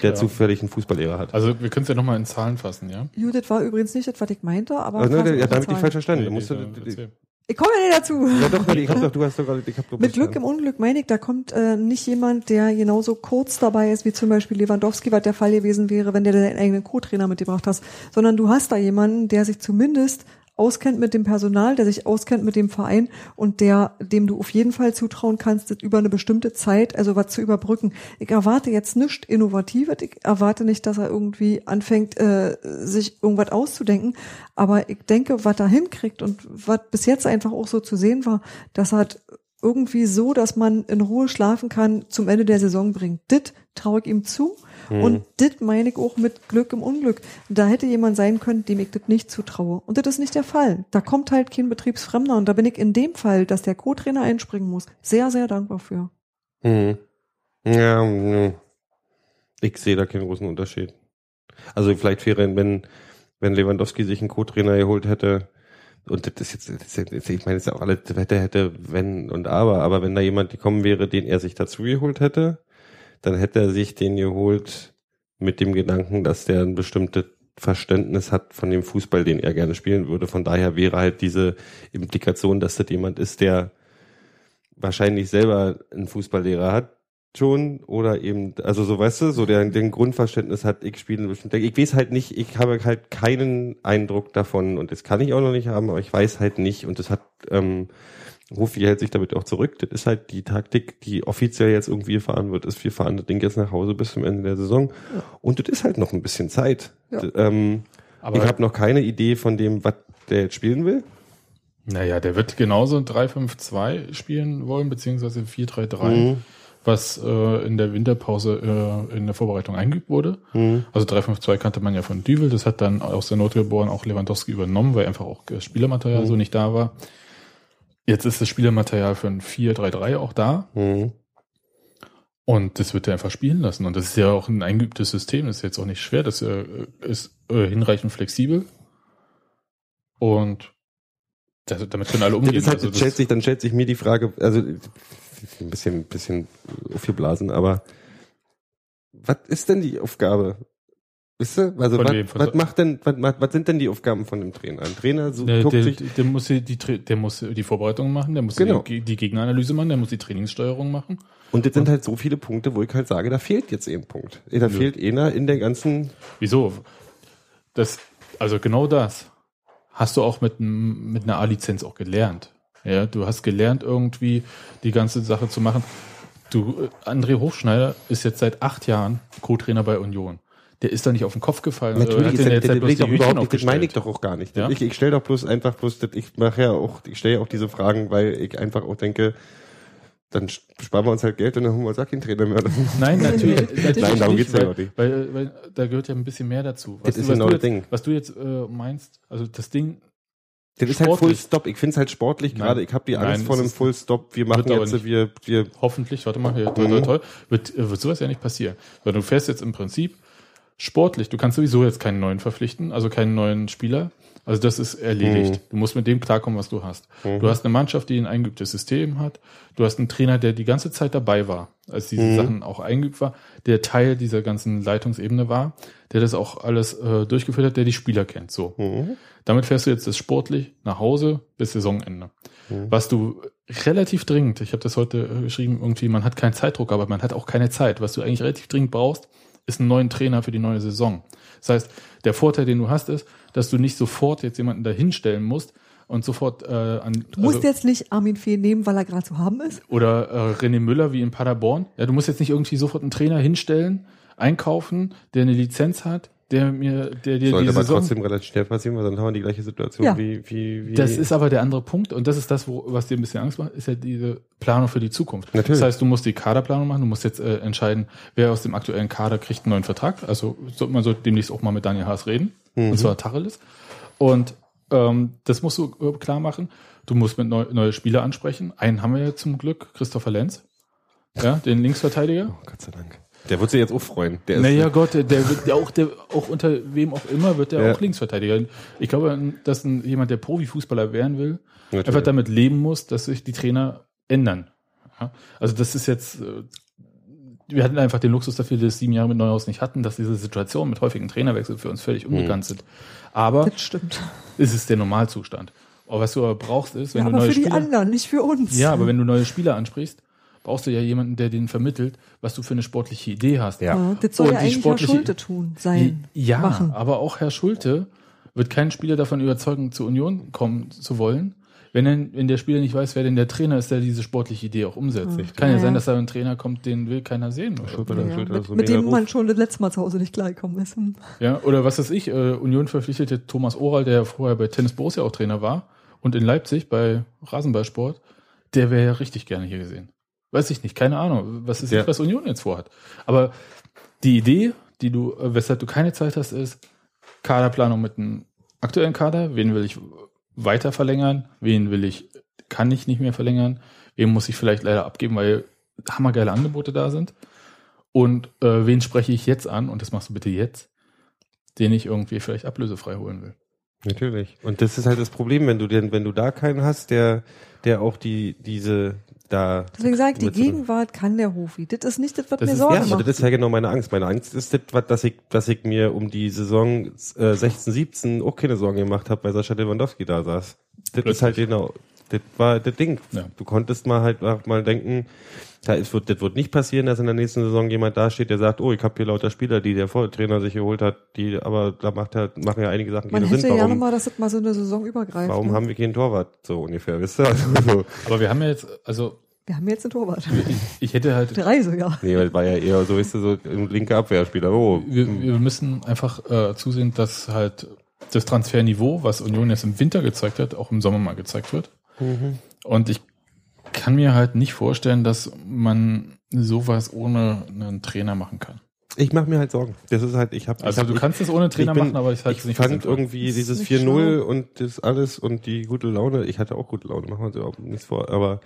der Ja. zufällig einen Fußballlehrer hat. Also wir können es ja nochmal in Zahlen fassen, ja? Judith war übrigens nicht das, was ich meinte, aber Also, ne, ja, damit ich falsch verstanden. Nee, Da musst nee, du. Ich komme ja nicht dazu. ja doch, ich hab doch, du hast doch gerade, ich hab doch Mit Glück im Unglück meine ich, da kommt äh, nicht jemand, der genauso kurz dabei ist, wie zum Beispiel Lewandowski, was der Fall gewesen wäre, wenn der deinen eigenen Co-Trainer mitgebracht hast, sondern du hast da jemanden, der sich zumindest auskennt mit dem Personal, der sich auskennt mit dem Verein und der, dem du auf jeden Fall zutrauen kannst, über eine bestimmte Zeit, also was zu überbrücken. Ich erwarte jetzt nichts Innovatives, ich erwarte nicht, dass er irgendwie anfängt, äh, sich irgendwas auszudenken, aber ich denke, was er hinkriegt und was bis jetzt einfach auch so zu sehen war, dass er irgendwie so, dass man in Ruhe schlafen kann, zum Ende der Saison bringt. Dit traue ich ihm zu. Und dit meine ich auch mit Glück im Unglück. Da hätte jemand sein können, dem ich das nicht zutraue. Und das ist nicht der Fall. Da kommt halt kein Betriebsfremder. Und da bin ich in dem Fall, dass der Co-Trainer einspringen muss, sehr, sehr dankbar für. Hm. Ja, ich sehe da keinen großen Unterschied. Also vielleicht wäre, wenn, wenn Lewandowski sich einen Co-Trainer geholt hätte, und das ist jetzt, das ist jetzt ich meine, das ist ja auch alles hätte, hätte, wenn und aber, aber wenn da jemand gekommen wäre, den er sich dazu geholt hätte, dann hätte er sich den geholt mit dem Gedanken, dass der ein bestimmtes Verständnis hat von dem Fußball, den er gerne spielen würde. Von daher wäre halt diese Implikation, dass das jemand ist, der wahrscheinlich selber einen Fußballlehrer hat schon oder eben, also so weißt du, so der den Grundverständnis hat, ich spiele bestimmt. Ich weiß halt nicht, ich habe halt keinen Eindruck davon und das kann ich auch noch nicht haben, aber ich weiß halt nicht und das hat ähm, Rufi hält sich damit auch zurück. Das ist halt die Taktik, die offiziell jetzt irgendwie gefahren wird, ist wir fahren das Ding jetzt nach Hause bis zum Ende der Saison und das ist halt noch ein bisschen Zeit. Ja. D- Ähm, Aber ich habe noch keine Idee von dem, was der jetzt spielen will. naja, der wird genauso 3-5-2 spielen wollen, beziehungsweise 4-3-3. Mhm. was äh, in der Winterpause äh, in der Vorbereitung eingeübt wurde. Mhm. Also 352 kannte man ja von Düvel, das hat dann aus der Not geboren auch Lewandowski übernommen, weil einfach auch das Spielermaterial Mhm. so nicht da war. Jetzt ist das Spielermaterial für ein 4-3-3 auch da Mhm. und das wird er einfach spielen lassen. Und das ist ja auch ein eingeübtes System, das ist jetzt auch nicht schwer, das äh, ist äh, hinreichend flexibel und das, damit können alle Das umgehen. ist halt, Also das- stellt sich, dann stellt sich mir die Frage, also ein bisschen, ein bisschen aufgeblasen, aber was ist denn die Aufgabe? Wisst ihr? Also was, wem? Was macht denn, was, was sind denn die Aufgaben von dem Trainer? Ein Trainer so, Der, guckt der, sich, der, muss die, der muss die Vorbereitung machen, der muss Genau. die, die Gegneranalyse machen, der muss die Trainingssteuerung machen. und das sind halt so viele Punkte, wo ich halt sage, da fehlt jetzt ein Punkt. Da Nö. fehlt einer in der ganzen, Wieso? Das, also genau das hast du auch mit, mit einer A-Lizenz auch gelernt. Ja, du hast gelernt, irgendwie die ganze Sache zu machen. Du, äh, André Hochschneider ist jetzt seit acht Jahren Co-Trainer bei Union. Der ist da nicht auf den Kopf gefallen. Natürlich ist der, der der, der doch überhaupt nicht, das meine ich doch auch gar nicht. Ja? Ich, ich stelle doch bloß einfach bloß, ich mache ja auch, ich stelle ja auch diese Fragen, weil ich einfach auch denke, dann sparen wir uns halt Geld und dann holen wir uns auch keinen Trainer mehr. Nein, natürlich, natürlich Nein, darum nicht, geht's ja auch nicht. weil, weil da gehört ja ein bisschen mehr dazu. Das ist was, genau du das jetzt, Ding. was du jetzt äh, meinst, also das Ding Das ist halt. Full Stop. Ich finde es halt sportlich Nein. gerade. Ich habe die Angst Nein, vor es einem Full Stop. Wir machen jetzt, wir, wir, hoffentlich, warte mal, hier, toll, toll, Mhm. toll, wird, äh, wird sowas ja nicht passieren. Weil du fährst jetzt im Prinzip sportlich, du kannst sowieso jetzt keinen neuen verpflichten, also keinen neuen Spieler. Also das ist erledigt. Du musst mit dem klarkommen, was du hast. Du hast eine Mannschaft, die ein eingeübtes System hat. Du hast einen Trainer, der die ganze Zeit dabei war, als diese Sachen auch eingeübt war, der Teil dieser ganzen Leitungsebene war, der das auch alles äh, durchgeführt hat, der die Spieler kennt. So. Mhm. Damit fährst du jetzt das sportlich nach Hause bis Saisonende. Mhm. Was du relativ dringend, ich habe das heute äh, geschrieben, irgendwie, man hat keinen Zeitdruck, aber man hat auch keine Zeit. Was du eigentlich relativ dringend brauchst, ist einen neuen Trainer für die neue Saison. Das heißt, der Vorteil, den du hast, ist, dass du nicht sofort jetzt jemanden dahinstellen musst und sofort äh, an Du musst also- jetzt nicht Armin Fee nehmen, weil er gerade zu haben ist. oder äh, René Müller wie in Paderborn. Ja, du musst jetzt nicht irgendwie sofort einen Trainer hinstellen, einkaufen, der eine Lizenz hat, der mir, der dir sollte die aber Saison trotzdem relativ schnell passieren, weil dann haben wir die gleiche Situation Ja. wie, wie, wie. Das ist aber der andere Punkt und das ist das, wo, was dir ein bisschen Angst macht, ist ja diese Planung für die Zukunft. Natürlich. Das heißt, du musst die Kaderplanung machen, du musst jetzt äh, entscheiden, wer aus dem aktuellen Kader kriegt einen neuen Vertrag. Also sollte man so demnächst auch mal mit Daniel Haas reden, und zwar Tacheles. Und ähm, das musst du äh, klar machen. Du musst mit neu, neue Spieler ansprechen. Einen haben wir ja zum Glück, Christopher Lenz, ja, den Linksverteidiger. oh, Gott sei Dank. Der wird sich jetzt auch freuen. Der ist, Naja Gott, der, wird der auch, der auch unter wem auch immer wird der Ja. auch Linksverteidiger. Ich glaube, dass ein, jemand, der Profifußballer werden will, Natürlich. einfach damit leben muss, dass sich die Trainer ändern. Ja? Also das ist jetzt, äh, wir hatten einfach den Luxus dafür, dass wir sieben Jahre mit Neuhaus nicht hatten, dass diese Situation mit häufigen Trainerwechseln für uns völlig Mhm. unbekannt sind. Aber Das stimmt. es ist der Normalzustand. Aber was du aber brauchst, ist, wenn Ja, du neue für die Spieler, anderen, nicht für uns. ja, aber wenn du neue Spieler ansprichst, brauchst du ja jemanden, der denen vermittelt, was du für eine sportliche Idee hast. Ja. Ja, das soll Und ja die eigentlich Herr Schulte tun, sein, Ja, machen. aber auch Herr Schulte wird keinen Spieler davon überzeugen, zur Union kommen zu wollen, wenn, er, wenn der Spieler nicht weiß, wer denn der Trainer ist, der diese sportliche Idee auch umsetzt. Hm. Kann ja, Ja, sein, ja. dass da ein Trainer kommt, den will keiner sehen. Oder, Schulte, Ja, Schulte, mit, so mit dem man Ruf. schon das letzte Mal zu Hause nicht klargekommen ist. Hm. ja, oder was weiß ich, äh, Union verpflichtete Thomas Oral, der ja vorher bei Tennis Borussia auch Trainer war und in Leipzig bei Rasenballsport, der wäre ja richtig gerne hier gesehen. Weiß ich nicht, keine Ahnung, was ist Ja. jetzt, was Union jetzt vorhat. Aber die Idee, die du, äh, weshalb du keine Zeit hast, ist Kaderplanung mit einem aktuellen Kader. Wen will ich weiter verlängern? Wen will ich, kann ich nicht mehr verlängern? Wen muss ich vielleicht leider abgeben, weil hammergeile Angebote da sind? Und äh, wen spreche ich jetzt an? Und das machst du bitte jetzt, den ich irgendwie vielleicht ablösefrei holen will. Natürlich. Und das ist halt das Problem, wenn du den, wenn du da keinen hast, der, der auch die, diese, da. Deswegen sage ich, die Gegenwart kann der Hofi. Das ist nicht das, was Das mir ist- Sorgen Ja, aber macht. das ist ja genau meine Angst. Meine Angst ist, das, dass ich, dass ich mir um die Saison äh, 16, 17 auch keine Sorgen gemacht habe, weil Sascha Lewandowski da saß. Das ist halt genau, das war das Ding. Ja. Du konntest mal halt auch mal denken, da ist, wird, das wird nicht passieren, dass in der nächsten Saison jemand dasteht, der sagt, oh, ich habe hier lauter Spieler, die der Vortrainer sich geholt hat, die, aber da macht er, machen ja einige Sachen Man hätte Sinn. ja Warum, nochmal, dass das mal so eine Saison übergreift. warum ne? haben wir keinen Torwart, so ungefähr, wisst ihr? Also, so. Aber wir haben ja jetzt, also Wir haben jetzt einen Torwart. ich, ich hätte halt Drei sogar. Nee, weil war ja eher so, ihr, so ein linker Abwehrspieler. Oh, wir, wir müssen einfach äh, zusehen, dass halt das Transferniveau, was Union jetzt im Winter gezeigt hat, auch im Sommer mal gezeigt wird. Und ich kann mir halt nicht vorstellen, dass man sowas ohne einen Trainer machen kann. Ich mache mir halt Sorgen. Das ist halt, ich habe. Also ich hab, du kannst es ohne Trainer ich bin- machen, aber ich halte ich es nicht fand irgendwie Das ist dieses nicht 4-0 und das alles und die gute Laune. Ich hatte auch gute Laune, machen wir uns überhaupt nichts vor. Aber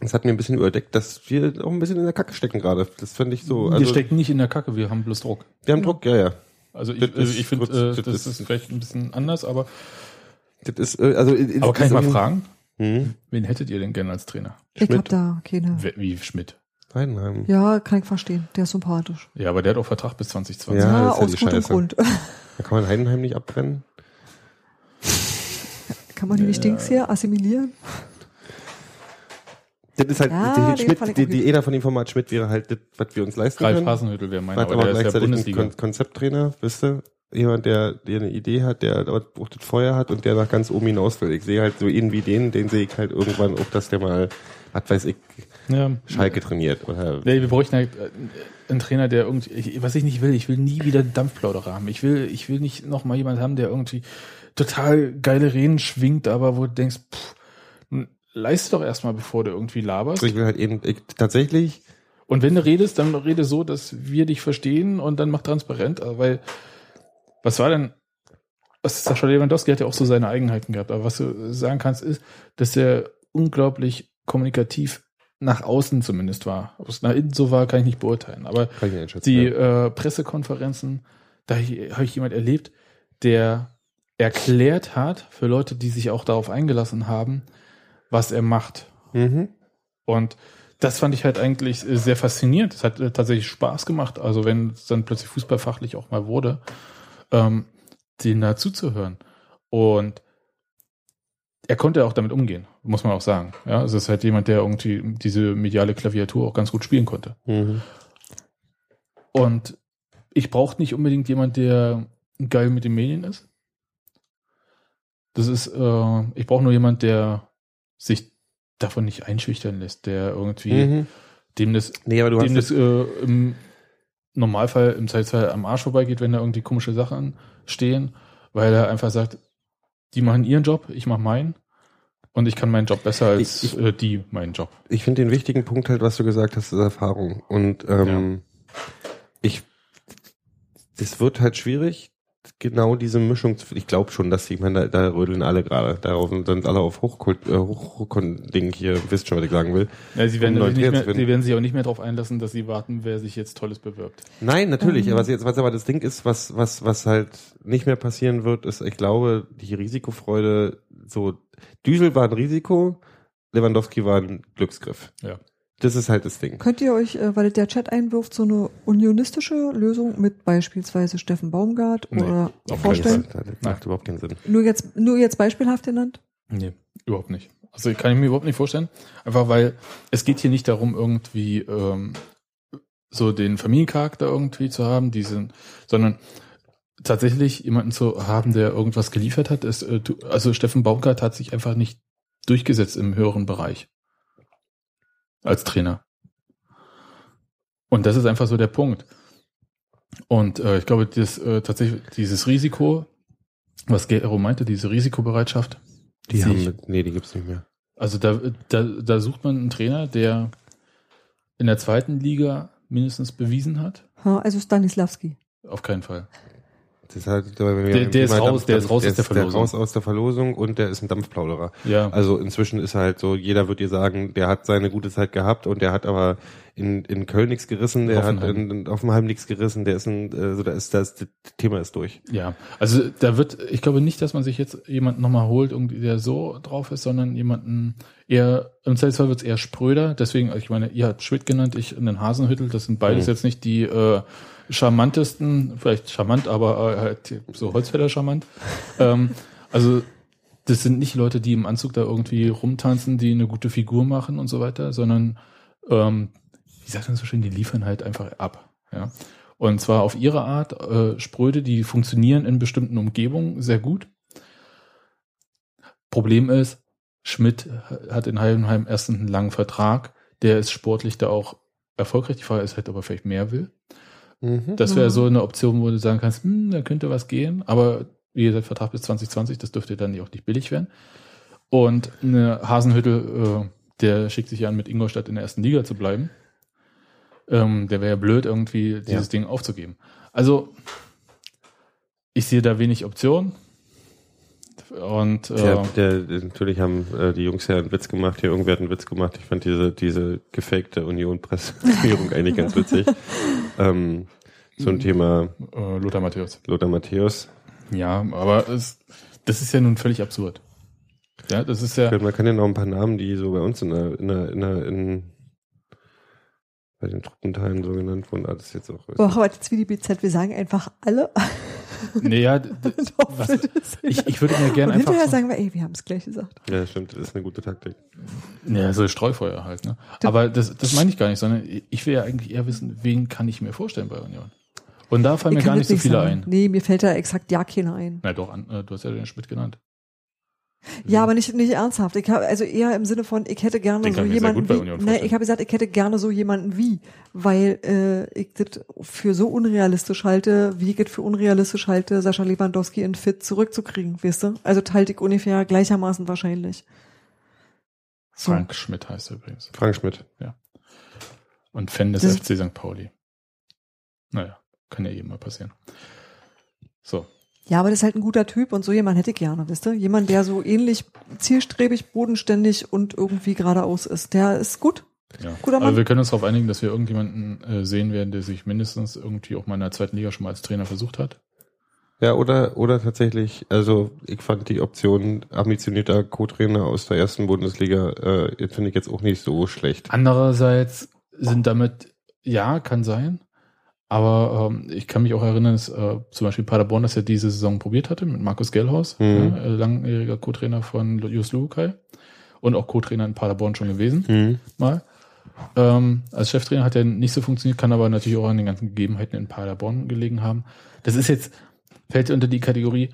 es hat mir ein bisschen überdeckt, dass wir auch ein bisschen in der Kacke stecken gerade. Das fand ich so. wir Also, stecken nicht in der Kacke, wir haben bloß Druck. wir haben Druck, ja, ja. Also ich, Das also ich finde, kurz- äh, das das, ist- ist vielleicht ein bisschen anders, aber, Das ist, äh, also, aber kann ich mal fragen, Hm? wen hättet ihr denn gerne als Trainer? Ich Schmidt. hab da keine. Wie Schmidt. Heidenheim. Ja, kann ich verstehen. Der ist sympathisch. Ja, aber der hat auch Vertrag bis 2020. Ja, Ja, das ist ja aus die gutem. Grund. Da kann man Heidenheim nicht abbrennen. Kann man die nicht Ja. Dings hier assimilieren? Das ist halt, Ja, die, Schmidt, die, die. Eder von dem Format Schmidt wäre halt das, was wir uns leisten Ralf können. Hasenhüttel wäre Hat aber aber der ist der gleichzeitig ein Bundesliga. Kon Konzepttrainer, wisst ihr? Jemand, der, der eine Idee hat, der auch das Feuer hat und der nach ganz oben hinaus will. Ich sehe halt so ihn wie den, den sehe ich halt irgendwann auch, dass der mal, was weiß ich, Ja. Schalke trainiert. Oder Nee, wir bräuchten halt äh, einen Trainer, der irgendwie, ich, was ich nicht will, ich will nie wieder Dampfplauderer haben. Ich will, ich will nicht noch mal jemand haben, der irgendwie total geile Reden schwingt, aber wo du denkst, pff, n- leist doch erstmal, bevor du irgendwie laberst. ich will halt eben, ich, tatsächlich, Und wenn du redest, dann rede so, dass wir dich verstehen und dann mach transparent, äh, weil was war denn, was Sascha Lewandowski hat ja auch so seine Eigenheiten gehabt, aber was du sagen kannst, ist, dass er unglaublich kommunikativ nach außen zumindest war. Ob es nach innen so war, kann ich nicht beurteilen. Aber nicht die ja. äh, Pressekonferenzen, da habe ich jemand erlebt, der erklärt hat für Leute, die sich auch darauf eingelassen haben, was er macht. mhm. Und das fand ich halt eigentlich sehr faszinierend. Es hat äh, tatsächlich Spaß gemacht. Also wenn es dann plötzlich fußballfachlich auch mal wurde, ähm, denen da zuzuhören. Und er konnte auch damit umgehen, muss man auch sagen. Ja, es ist halt jemand, der irgendwie diese mediale Klaviatur auch ganz gut spielen konnte. Mhm. Und ich brauche nicht unbedingt jemand, der geil mit den Medien ist. Das ist, äh, ich brauche nur jemand, der sich davon nicht einschüchtern lässt, der irgendwie, Mhm. dem das, Nee, aber du dem hast das äh, im Normalfall, im Zweifelsfall am Arsch vorbeigeht, wenn da irgendwie komische Sachen stehen, weil er einfach sagt, die machen ihren Job, ich mache meinen. Und ich kann meinen Job besser als Ich- ich- äh, die meinen Job. ich finde den wichtigen Punkt halt, was du gesagt hast, ist Erfahrung. Und ähm, ich, das wird halt schwierig, genau diese Mischung. zu- Ich glaube schon, dass die, ich meine, da, da rödeln alle gerade. Darauf sind alle auf Hochkult, äh, Hochkon-Ding hier. Wisst schon, was ich sagen will. Ja, sie werden, Um nicht mehr, sie werden sich auch nicht mehr darauf einlassen, dass sie warten, wer sich jetzt Tolles bewirbt. Nein, natürlich. Mhm. Aber was jetzt, was aber das Ding ist, was, was, was halt nicht mehr passieren wird, ist, ich glaube, die Risikofreude, so, Düsel war ein Risiko, Lewandowski war ein Glücksgriff. Ja. Das ist halt das Ding. Könnt ihr euch, äh, weil der Chat einwirft, so eine unionistische Lösung mit beispielsweise Steffen Baumgart Nee, oder vorstellen? Das, das macht überhaupt keinen Sinn. Nur jetzt, nur jetzt beispielhaft genannt? Nee, überhaupt nicht. Also kann ich mir überhaupt nicht vorstellen. Einfach weil es geht hier nicht darum, irgendwie ähm, so den Familiencharakter irgendwie zu haben, diesen, sondern tatsächlich jemanden zu haben, der irgendwas geliefert hat. Ist, äh, also Steffen Baumgart hat sich einfach nicht durchgesetzt im höheren Bereich als Trainer. Und das ist einfach so der Punkt. Und äh, ich glaube, das, äh, tatsächlich dieses Risiko, was Gero meinte, diese Risikobereitschaft, Die haben, ich. mit, nee, die gibt's nicht mehr. Also da, da, da sucht man einen Trainer, der in der zweiten Liga mindestens bewiesen hat. Ha, also Stanislavski. Auf keinen Fall. Das wir Der- der ist raus, der ist raus aus der der Verlosung. raus aus der Verlosung und der ist ein Dampfplauderer. Ja. Also inzwischen ist halt so, jeder wird dir sagen, der hat seine gute Zeit gehabt und der hat aber in, in Köln nichts gerissen, der hat Hoffenheim. in, in Offenheim nichts gerissen, der ist ein, äh, so da ist das, das Thema ist durch. Ja, also da wird, ich glaube nicht, dass man sich jetzt jemanden nochmal holt, der so drauf ist, sondern jemanden eher, im Zweifelsfall wird es eher spröder. Deswegen, ich meine, ihr habt Schmidt genannt, ich einen Hasenhüttel, das sind beides Mhm. jetzt nicht die äh, charmantesten, vielleicht charmant, aber äh, halt so Holzfäller charmant. ähm, also das sind nicht Leute, die im Anzug da irgendwie rumtanzen, die eine gute Figur machen und so weiter, sondern ähm, wie sagt man so schön, die liefern halt einfach ab. Ja. Und zwar auf ihre Art, äh, spröde, die funktionieren in bestimmten Umgebungen sehr gut. Problem ist, Schmidt hat in Heidenheim erst einen langen Vertrag, der ist sportlich da auch erfolgreich. Die Frage ist halt, ob er vielleicht mehr will. Mhm. Das wäre Ja. so eine Option, wo du sagen kannst, hm, da könnte was gehen, aber wie gesagt, Vertrag bis 2020, das dürfte dann auch nicht billig werden. Und eine Hasenhüttel, äh, der schickt sich an, mit Ingolstadt in der ersten Liga zu bleiben. Ähm, der wäre ja blöd, irgendwie dieses Ja. Ding aufzugeben. Also, ich sehe da wenig Optionen. Und äh, Der, der, natürlich haben äh, die Jungs ja einen Witz gemacht, hier irgendwer hat einen Witz gemacht. Ich fand diese, diese gefakte Union-Pressierung eigentlich ganz witzig. Ähm, zum Thema äh, Lothar Matthäus. Lothar Matthäus. Ja, aber es, das ist ja nun völlig absurd. Ja, das ist ja. Man kann ja noch ein paar Namen, die so bei uns in der, in der, in der, in, bei den Truppenteilen so genannt wurden. Ah, das ist jetzt auch. Boah, aber jetzt wie die BZ, wir sagen einfach alle. Nee, ja, d- d- was, ich, ich würde mir gerne einfach. hinterher So, sagen wir, ey, wir haben es gleich gesagt. Ja, stimmt, das ist eine gute Taktik. ja, so Streufeuer halt, ne? Aber das, das meine ich gar nicht, sondern ich will ja eigentlich eher wissen, wen kann ich mir vorstellen bei Union? Und da fallen mir Ich gar nicht so viele sagen. ein. Nee, mir fällt da exakt ja keiner ein. Na doch, an, äh, du hast ja den Schmidt genannt. Ja, aber nicht, nicht ernsthaft. Ich habe also eher im Sinne von, ich hätte gerne Den so jemanden wie, vorstellen. ich habe gesagt, ich hätte gerne so jemanden wie, weil äh, ich das für so unrealistisch halte, wie ich es für unrealistisch halte, Sascha Lewandowski in Fit zurückzukriegen, weißt du? Also teilt ich ungefähr gleichermaßen wahrscheinlich. So. Frank Schmidt heißt er übrigens. Frank Schmidt. Und Fan des Das- FC St. Pauli. Naja, kann ja eben mal passieren. So. Ja, aber das ist halt ein guter Typ und so jemand hätte ich gerne, wisst ihr? Jemand, der so ähnlich zielstrebig, bodenständig und irgendwie geradeaus ist. Der ist gut. Ja. Guter Mann. Aber wir können uns darauf einigen, dass wir irgendjemanden äh, sehen werden, der sich mindestens irgendwie auch mal in der zweiten Liga schon mal als Trainer versucht hat. Ja, oder, oder tatsächlich, also ich fand die Option ambitionierter Co-Trainer aus der ersten Bundesliga, äh, finde ich jetzt auch nicht so schlecht. Andererseits sind damit, ja, kann sein. Aber ähm, ich kann mich auch erinnern, dass äh, zum Beispiel Paderborn das ja diese Saison probiert hatte mit Markus Gellhaus, Mhm. ja, äh, langjähriger Co-Trainer von Jus Lukai und auch Co-Trainer in Paderborn schon gewesen, Hm. mal. Ähm, als Cheftrainer hat er nicht so funktioniert, kann aber natürlich auch an den ganzen Gegebenheiten in Paderborn gelegen haben. Das ist jetzt, fällt unter die Kategorie,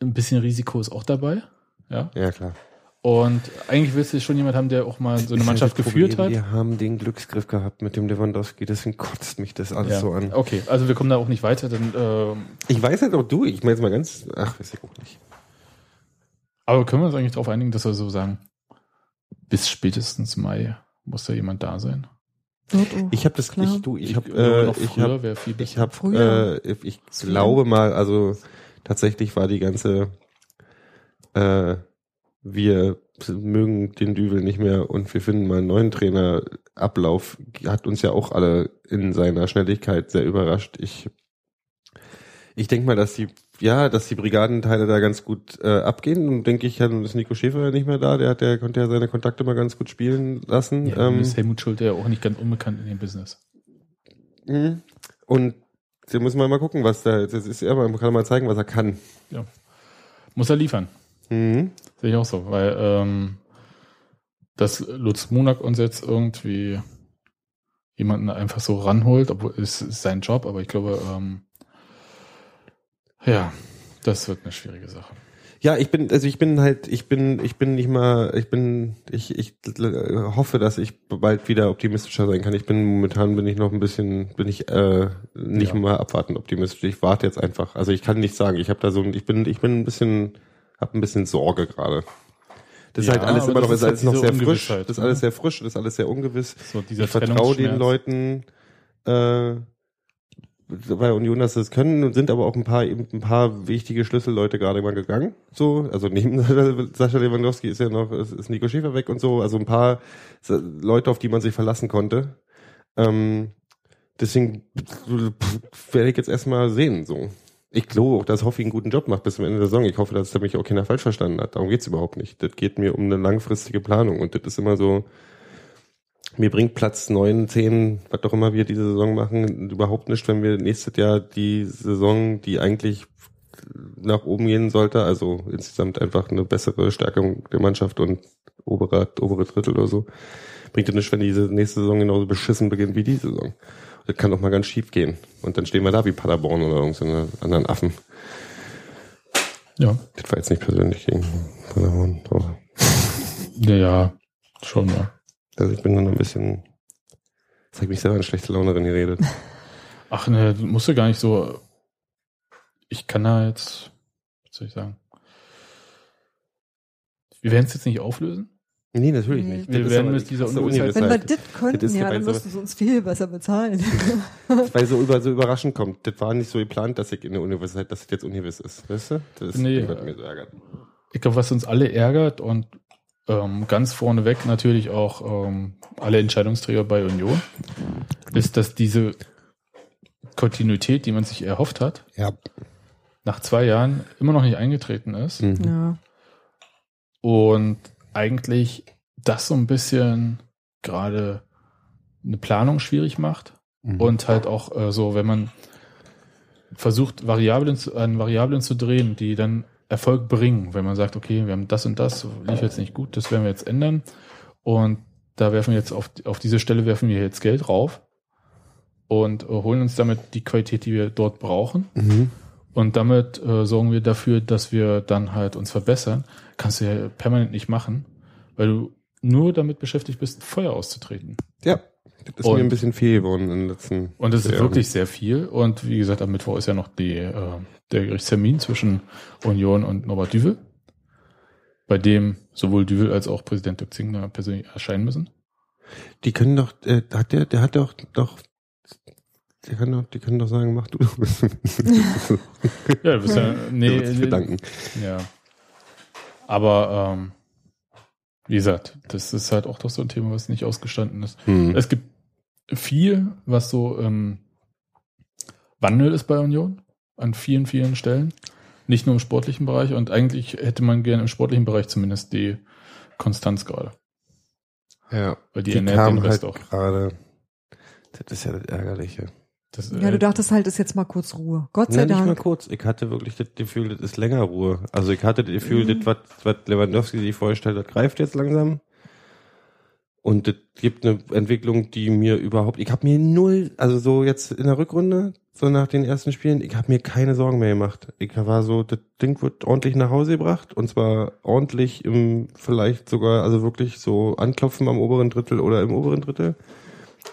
ein bisschen Risiko ist auch dabei. Ja. Ja, klar. Und eigentlich willst du schon jemand haben, der auch mal so eine Mannschaft ist geführt Problem, hat. Wir haben den Glücksgriff gehabt mit dem Lewandowski, deswegen kotzt mich das alles Ja. so an. Okay, also wir kommen da auch nicht weiter, dann, ähm, Ich weiß halt auch du, ich meine jetzt mal ganz, ach, weiß ich auch nicht. aber können wir uns eigentlich darauf einigen, dass wir so sagen, bis spätestens Mai muss da jemand da sein? Ich habe das, Klar. ich, du, ich habe, äh, noch ich habe viel Ich habe, Früher. äh, ich glaube mal, also tatsächlich war die ganze, äh, wir mögen den Düvel nicht mehr und wir finden mal einen neuen Trainer. Ablauf hat uns ja auch alle in seiner Schnelligkeit sehr überrascht. Ich, ich denke mal, dass die, ja, dass die Brigadenteile da ganz gut äh, abgehen. Und denke ich, dann ist Nico Schäfer ja nicht mehr da. Der hat, der konnte ja seine Kontakte mal ganz gut spielen lassen. ja, ähm, ist Helmut Schulte ja auch nicht ganz unbekannt in dem Business. Mhm. Und da muss man mal gucken, was da, das ist ja, man kann mal zeigen, was er kann. Muss er liefern. Mhm. Sehe ich auch so, weil ähm, dass Lutz Munak uns jetzt irgendwie jemanden einfach so ranholt, obwohl es ist sein Job, aber ich glaube, ähm, ja, das wird eine schwierige Sache. Ja, ich bin, also ich bin halt, ich bin, ich bin nicht mal, ich bin, ich, ich hoffe, dass ich bald wieder optimistischer sein kann. Ich bin momentan bin ich noch ein bisschen, bin ich äh, nicht Ja. mal abwartend optimistisch. Ich warte jetzt einfach. Also ich kann nicht sagen, ich habe da so, ein- ich bin, ich bin ein bisschen, habe ein bisschen Sorge gerade. Das ist Ja, halt alles immer noch, ist ist alles halt noch sehr frisch. Das ist ne? alles sehr frisch, das ist alles sehr ungewiss. So dieser ich vertraue den. Leuten äh, bei Union, dass sie es können und sind aber auch ein paar eben ein paar wichtige Schlüsselleute gerade mal gegangen. So, also neben Sascha Lewandowski ist ja noch ist, ist Nico Schäfer weg und so, also ein paar Leute, auf die man sich verlassen konnte. Ähm, deswegen werde ich jetzt erstmal sehen. So, ich glaube auch, dass Hoffi einen guten Job macht bis zum Ende der Saison. Ich hoffe, dass da mich auch keiner falsch verstanden hat. Darum geht's überhaupt nicht. Das geht mir um eine langfristige Planung und das ist immer so mir bringt Platz neun, zehn, was doch immer wir diese Saison machen, überhaupt nicht, wenn wir nächstes Jahr die Saison, die eigentlich nach oben gehen sollte, also insgesamt einfach eine bessere Stärkung der Mannschaft und obere, obere Drittel oder so, bringt das nicht, wenn diese nächste Saison genauso beschissen beginnt wie die Saison. Das kann doch mal ganz schief gehen. Und dann stehen wir da wie Paderborn oder irgendeine anderen Affen. Ja. Das war jetzt nicht persönlich gegen Paderborn, aber ja, ja, schon mal. also ich bin dann ein bisschen, das hat mich selber in schlechte Laune drin geredet. Ach ne, musst du gar nicht so. Ich kann da jetzt, was soll ich sagen? Wir werden es jetzt nicht auflösen. Nee, natürlich Nee. nicht. Wir Das werden mit die dieser Ungewissheit- Wenn wir das könnten, ist ja, dann so- müssten sie uns viel besser bezahlen. Weil so, über, so überraschend kommt. Das war nicht so geplant, dass ich in der Universität, dass es jetzt ungewiss ist. Weißt du? Das ist, Nee. wird mir so ärgert. Ich glaube, was uns alle ärgert und ähm, ganz vorneweg natürlich auch ähm, alle Entscheidungsträger bei Union, ist, dass diese Kontinuität, die man sich erhofft hat, Ja. nach zwei Jahren immer noch nicht eingetreten ist. Mhm. ja. Und eigentlich das so ein bisschen gerade eine Planung schwierig macht. Mhm. Und halt auch äh, so, wenn man versucht, Variablen zu, an Variablen zu drehen, die dann Erfolg bringen, wenn man sagt, okay, wir haben das und das, lief jetzt nicht gut, das werden wir jetzt ändern. Und da werfen wir jetzt auf, auf diese Stelle werfen wir jetzt Geld drauf und äh, holen uns damit die Qualität, die wir dort brauchen. Mhm. Und damit äh, sorgen wir dafür, dass wir dann halt uns verbessern. Kannst du ja permanent nicht machen, weil du nur damit beschäftigt bist, Feuer auszutreten. Ja. Das ist Und- mir ein bisschen viel geworden in den letzten. Und das ist Jahren. wirklich sehr viel. Und wie gesagt, am Mittwoch ist ja noch die, äh, der Gerichtstermin zwischen Union und Norbert Düvel, bei dem sowohl Düvel als auch Präsident Dirk Zingler persönlich erscheinen müssen. Die können doch, äh, hat der, der hat doch, doch, der kann doch, die können doch sagen, mach du. Ja, du bist ja, nee, nee, bedanken. Ja. Aber ähm, wie gesagt, das ist halt auch doch so ein Thema, was nicht ausgestanden ist. Hm. Es gibt viel, was so ähm, Wandel ist bei Union an vielen, vielen Stellen. Nicht nur im sportlichen Bereich und eigentlich hätte man gerne im sportlichen Bereich zumindest die Konstanz gerade. Ja. Weil die, Die ernährt kam den Rest halt auch. gerade. Das ist ja das Ärgerliche. Das, ja, äh, du dachtest halt, ist jetzt mal kurz Ruhe. Gott sei Ja, nicht mal Dank. kurz. Ich hatte wirklich das Gefühl, das ist länger Ruhe. Also ich hatte das Gefühl, Mhm. das, was, was Lewandowski sich vorgestellt hat, greift jetzt langsam. Und das gibt eine Entwicklung, die mir überhaupt, ich habe mir null, also so jetzt in der Rückrunde, so nach den ersten Spielen, ich habe mir keine Sorgen mehr gemacht. Ich war so, das Ding wird ordentlich nach Hause gebracht und zwar ordentlich im, vielleicht sogar, also wirklich so anklopfen am oberen Drittel oder im oberen Drittel.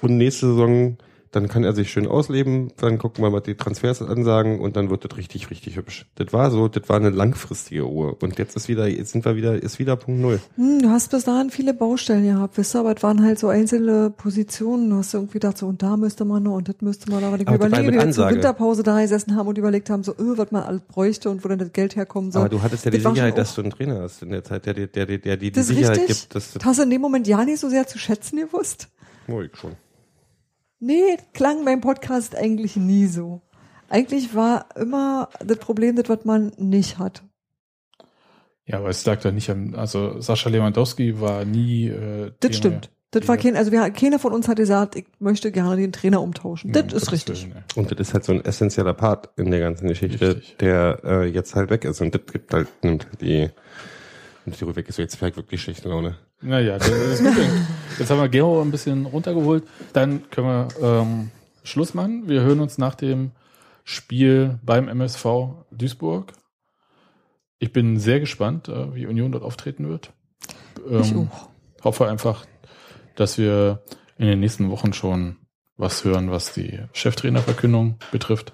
Und nächste Saison, dann kann er sich schön ausleben, dann gucken wir mal die Transfers ansagen und dann wird das richtig, richtig hübsch. Das war so, das war eine langfristige Ruhe. Und jetzt ist wieder, jetzt sind wir wieder, ist wieder Punkt Null. Hm, du hast bis dahin viele Baustellen gehabt, wisst ihr, aber es waren halt so einzelne Positionen. Du hast irgendwie gedacht, so und da müsste man noch und das müsste man da. Aber ich Aber überlege, wie wir zur. Winterpause da gesessen haben und überlegt haben, so, öh, was man alles bräuchte und wo denn das Geld herkommen soll. Aber du hattest ja die Das schon Sicherheit, dass du einen Trainer hast in der Zeit, der dir, der, der, der, die das ist Sicherheit richtig. gibt, dass Das hast du in dem Moment ja nicht so sehr zu schätzen gewusst. ich schon. Nee, klang beim Podcast eigentlich nie so. Eigentlich war immer das Problem, das, was man nicht hat. ja, aber es lag da nicht am, also Sascha Lewandowski war nie äh, Das Thema. stimmt. Das war Ja. kein, also wir, keiner von uns hat gesagt, ich möchte gerne den Trainer umtauschen. Ja, Das ist richtig. Willen, ey. Und das ist halt so ein essentieller Part in der ganzen Geschichte, Richtig. der äh, jetzt halt weg ist. Und das gibt halt, nimmt halt die, die Ruhe weg ist. Jetzt vielleicht wirklich schlechte Laune. Naja, das ist gut. Jetzt haben wir Gero ein bisschen runtergeholt. Dann können wir ähm, Schluss machen. Wir hören uns nach dem Spiel beim MSV Duisburg. Ich bin sehr gespannt, äh, wie Union dort auftreten wird. Ich Ähm, auch. hoffe einfach, dass wir in den nächsten Wochen schon was hören, was die Cheftrainerverkündung betrifft.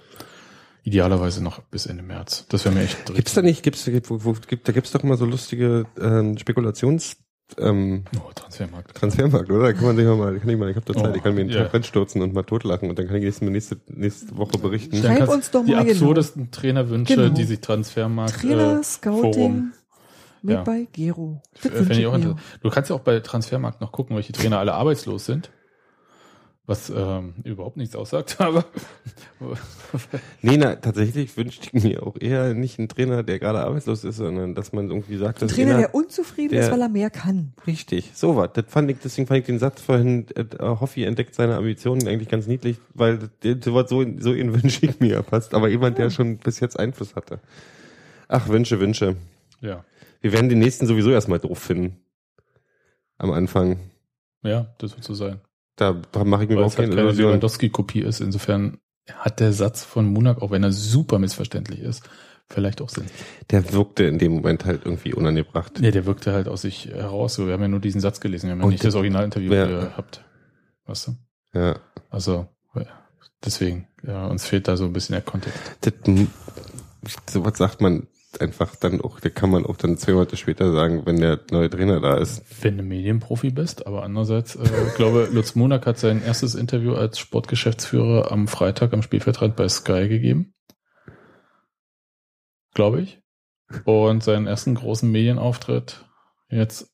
Idealerweise noch bis Ende März. Das wäre mir echt Gibt's da nicht, gibt's, gibt, wo, wo, gibt, da gibt's doch immer so lustige ähm, Spekulations ähm, Oh, Transfermarkt. Transfermarkt, oder? Da kann man sich mal, kann ich mal, ich hab da Zeit, Oh, ich kann mir einen ja. Tag reinstürzen und mal totlachen und dann kann ich nächste, nächste, nächste Woche berichten. Schreib uns doch die mal genau. absurdesten Trainerwünsche, Genau. die sich Transfermarkt Trainer, äh, Scouting Forum. mit Ja. bei Gero. Das ich auch. Du kannst ja auch bei Transfermarkt noch gucken, welche Trainer alle arbeitslos sind. Was ähm, überhaupt nichts aussagt, aber Nee, na, tatsächlich wünschte ich mir auch eher nicht einen Trainer, der gerade arbeitslos ist, sondern dass man irgendwie sagt, Ein dass Trainer, einer- der unzufrieden der- ist, weil er mehr kann. Richtig, so was. Das fand ich, deswegen fand ich den Satz vorhin, äh, Hoffi entdeckt seine Ambitionen eigentlich ganz niedlich, weil das- so so, so ihn wünsche ich mir fast. Aber jemand, der schon bis jetzt Einfluss hatte. Ach, Wünsche, Wünsche. ja, Wir werden den nächsten sowieso erstmal doof finden. Am Anfang. ja, das wird so sein. Da, mache ich mir Weil überhaupt es halt keine keine. Lewandowski-Kopie ist. Insofern hat der Satz von Munak, auch wenn er super missverständlich ist, vielleicht auch Sinn. Der wirkte in dem Moment halt irgendwie unangebracht. Nee, der wirkte halt aus sich heraus. So, wir haben ja nur diesen Satz gelesen, wir haben ja Und nicht das Originalinterview Ja. gehabt. Weißt du? Ja. Also, ja, deswegen, ja, uns fehlt da so ein bisschen der Kontext. Das, so was sagt man einfach dann auch, da kann man auch dann zwei Monate später sagen, wenn der neue Trainer da ist. Wenn du Medienprofi bist, aber andererseits, äh, ich glaube, Lutz Monak hat sein erstes Interview als Sportgeschäftsführer am Freitag am Spielfeldrand bei Sky gegeben. Glaube ich. Und seinen ersten großen Medienauftritt jetzt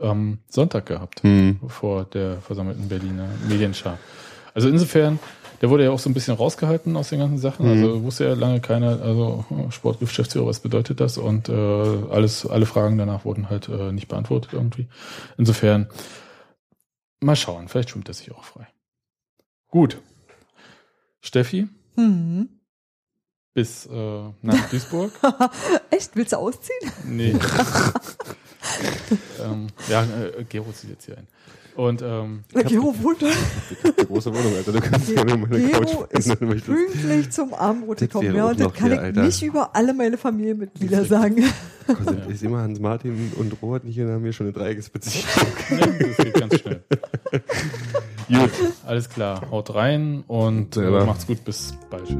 am Sonntag gehabt, Hm. vor der versammelten Berliner Medienschar. Also insofern, der wurde ja auch so ein bisschen rausgehalten aus den ganzen Sachen. Also wusste ja lange keiner, also hm, Sportgeschäftsführer, was bedeutet das? Und äh, alles, alle Fragen danach wurden halt äh, nicht beantwortet irgendwie. Insofern, mal schauen, vielleicht schwimmt er sich auch frei. Gut. Steffi, Hm. bis äh, nach Duisburg. Echt? Willst du ausziehen? Nee. ähm, ja, äh, Gero zieht jetzt hier ein. Und ähm, Gero wohnt da. Die große Wohnung, Alter. Du kannst gerne meine Couch Gero ist wenn du möchtest. pünktlich zum Abendbrot gekommen. Ja, und das kann hier, ich Alter. nicht über alle meine Familienmitglieder sagen. Also, Ich sehe mal, Hans-Martin und Robert nicht hier, dann haben wir schon eine Dreiecksbeziehung. das geht ganz schnell. Gut, alles klar. Haut rein und äh, Selber. macht's gut. Bis bald. Tschüss.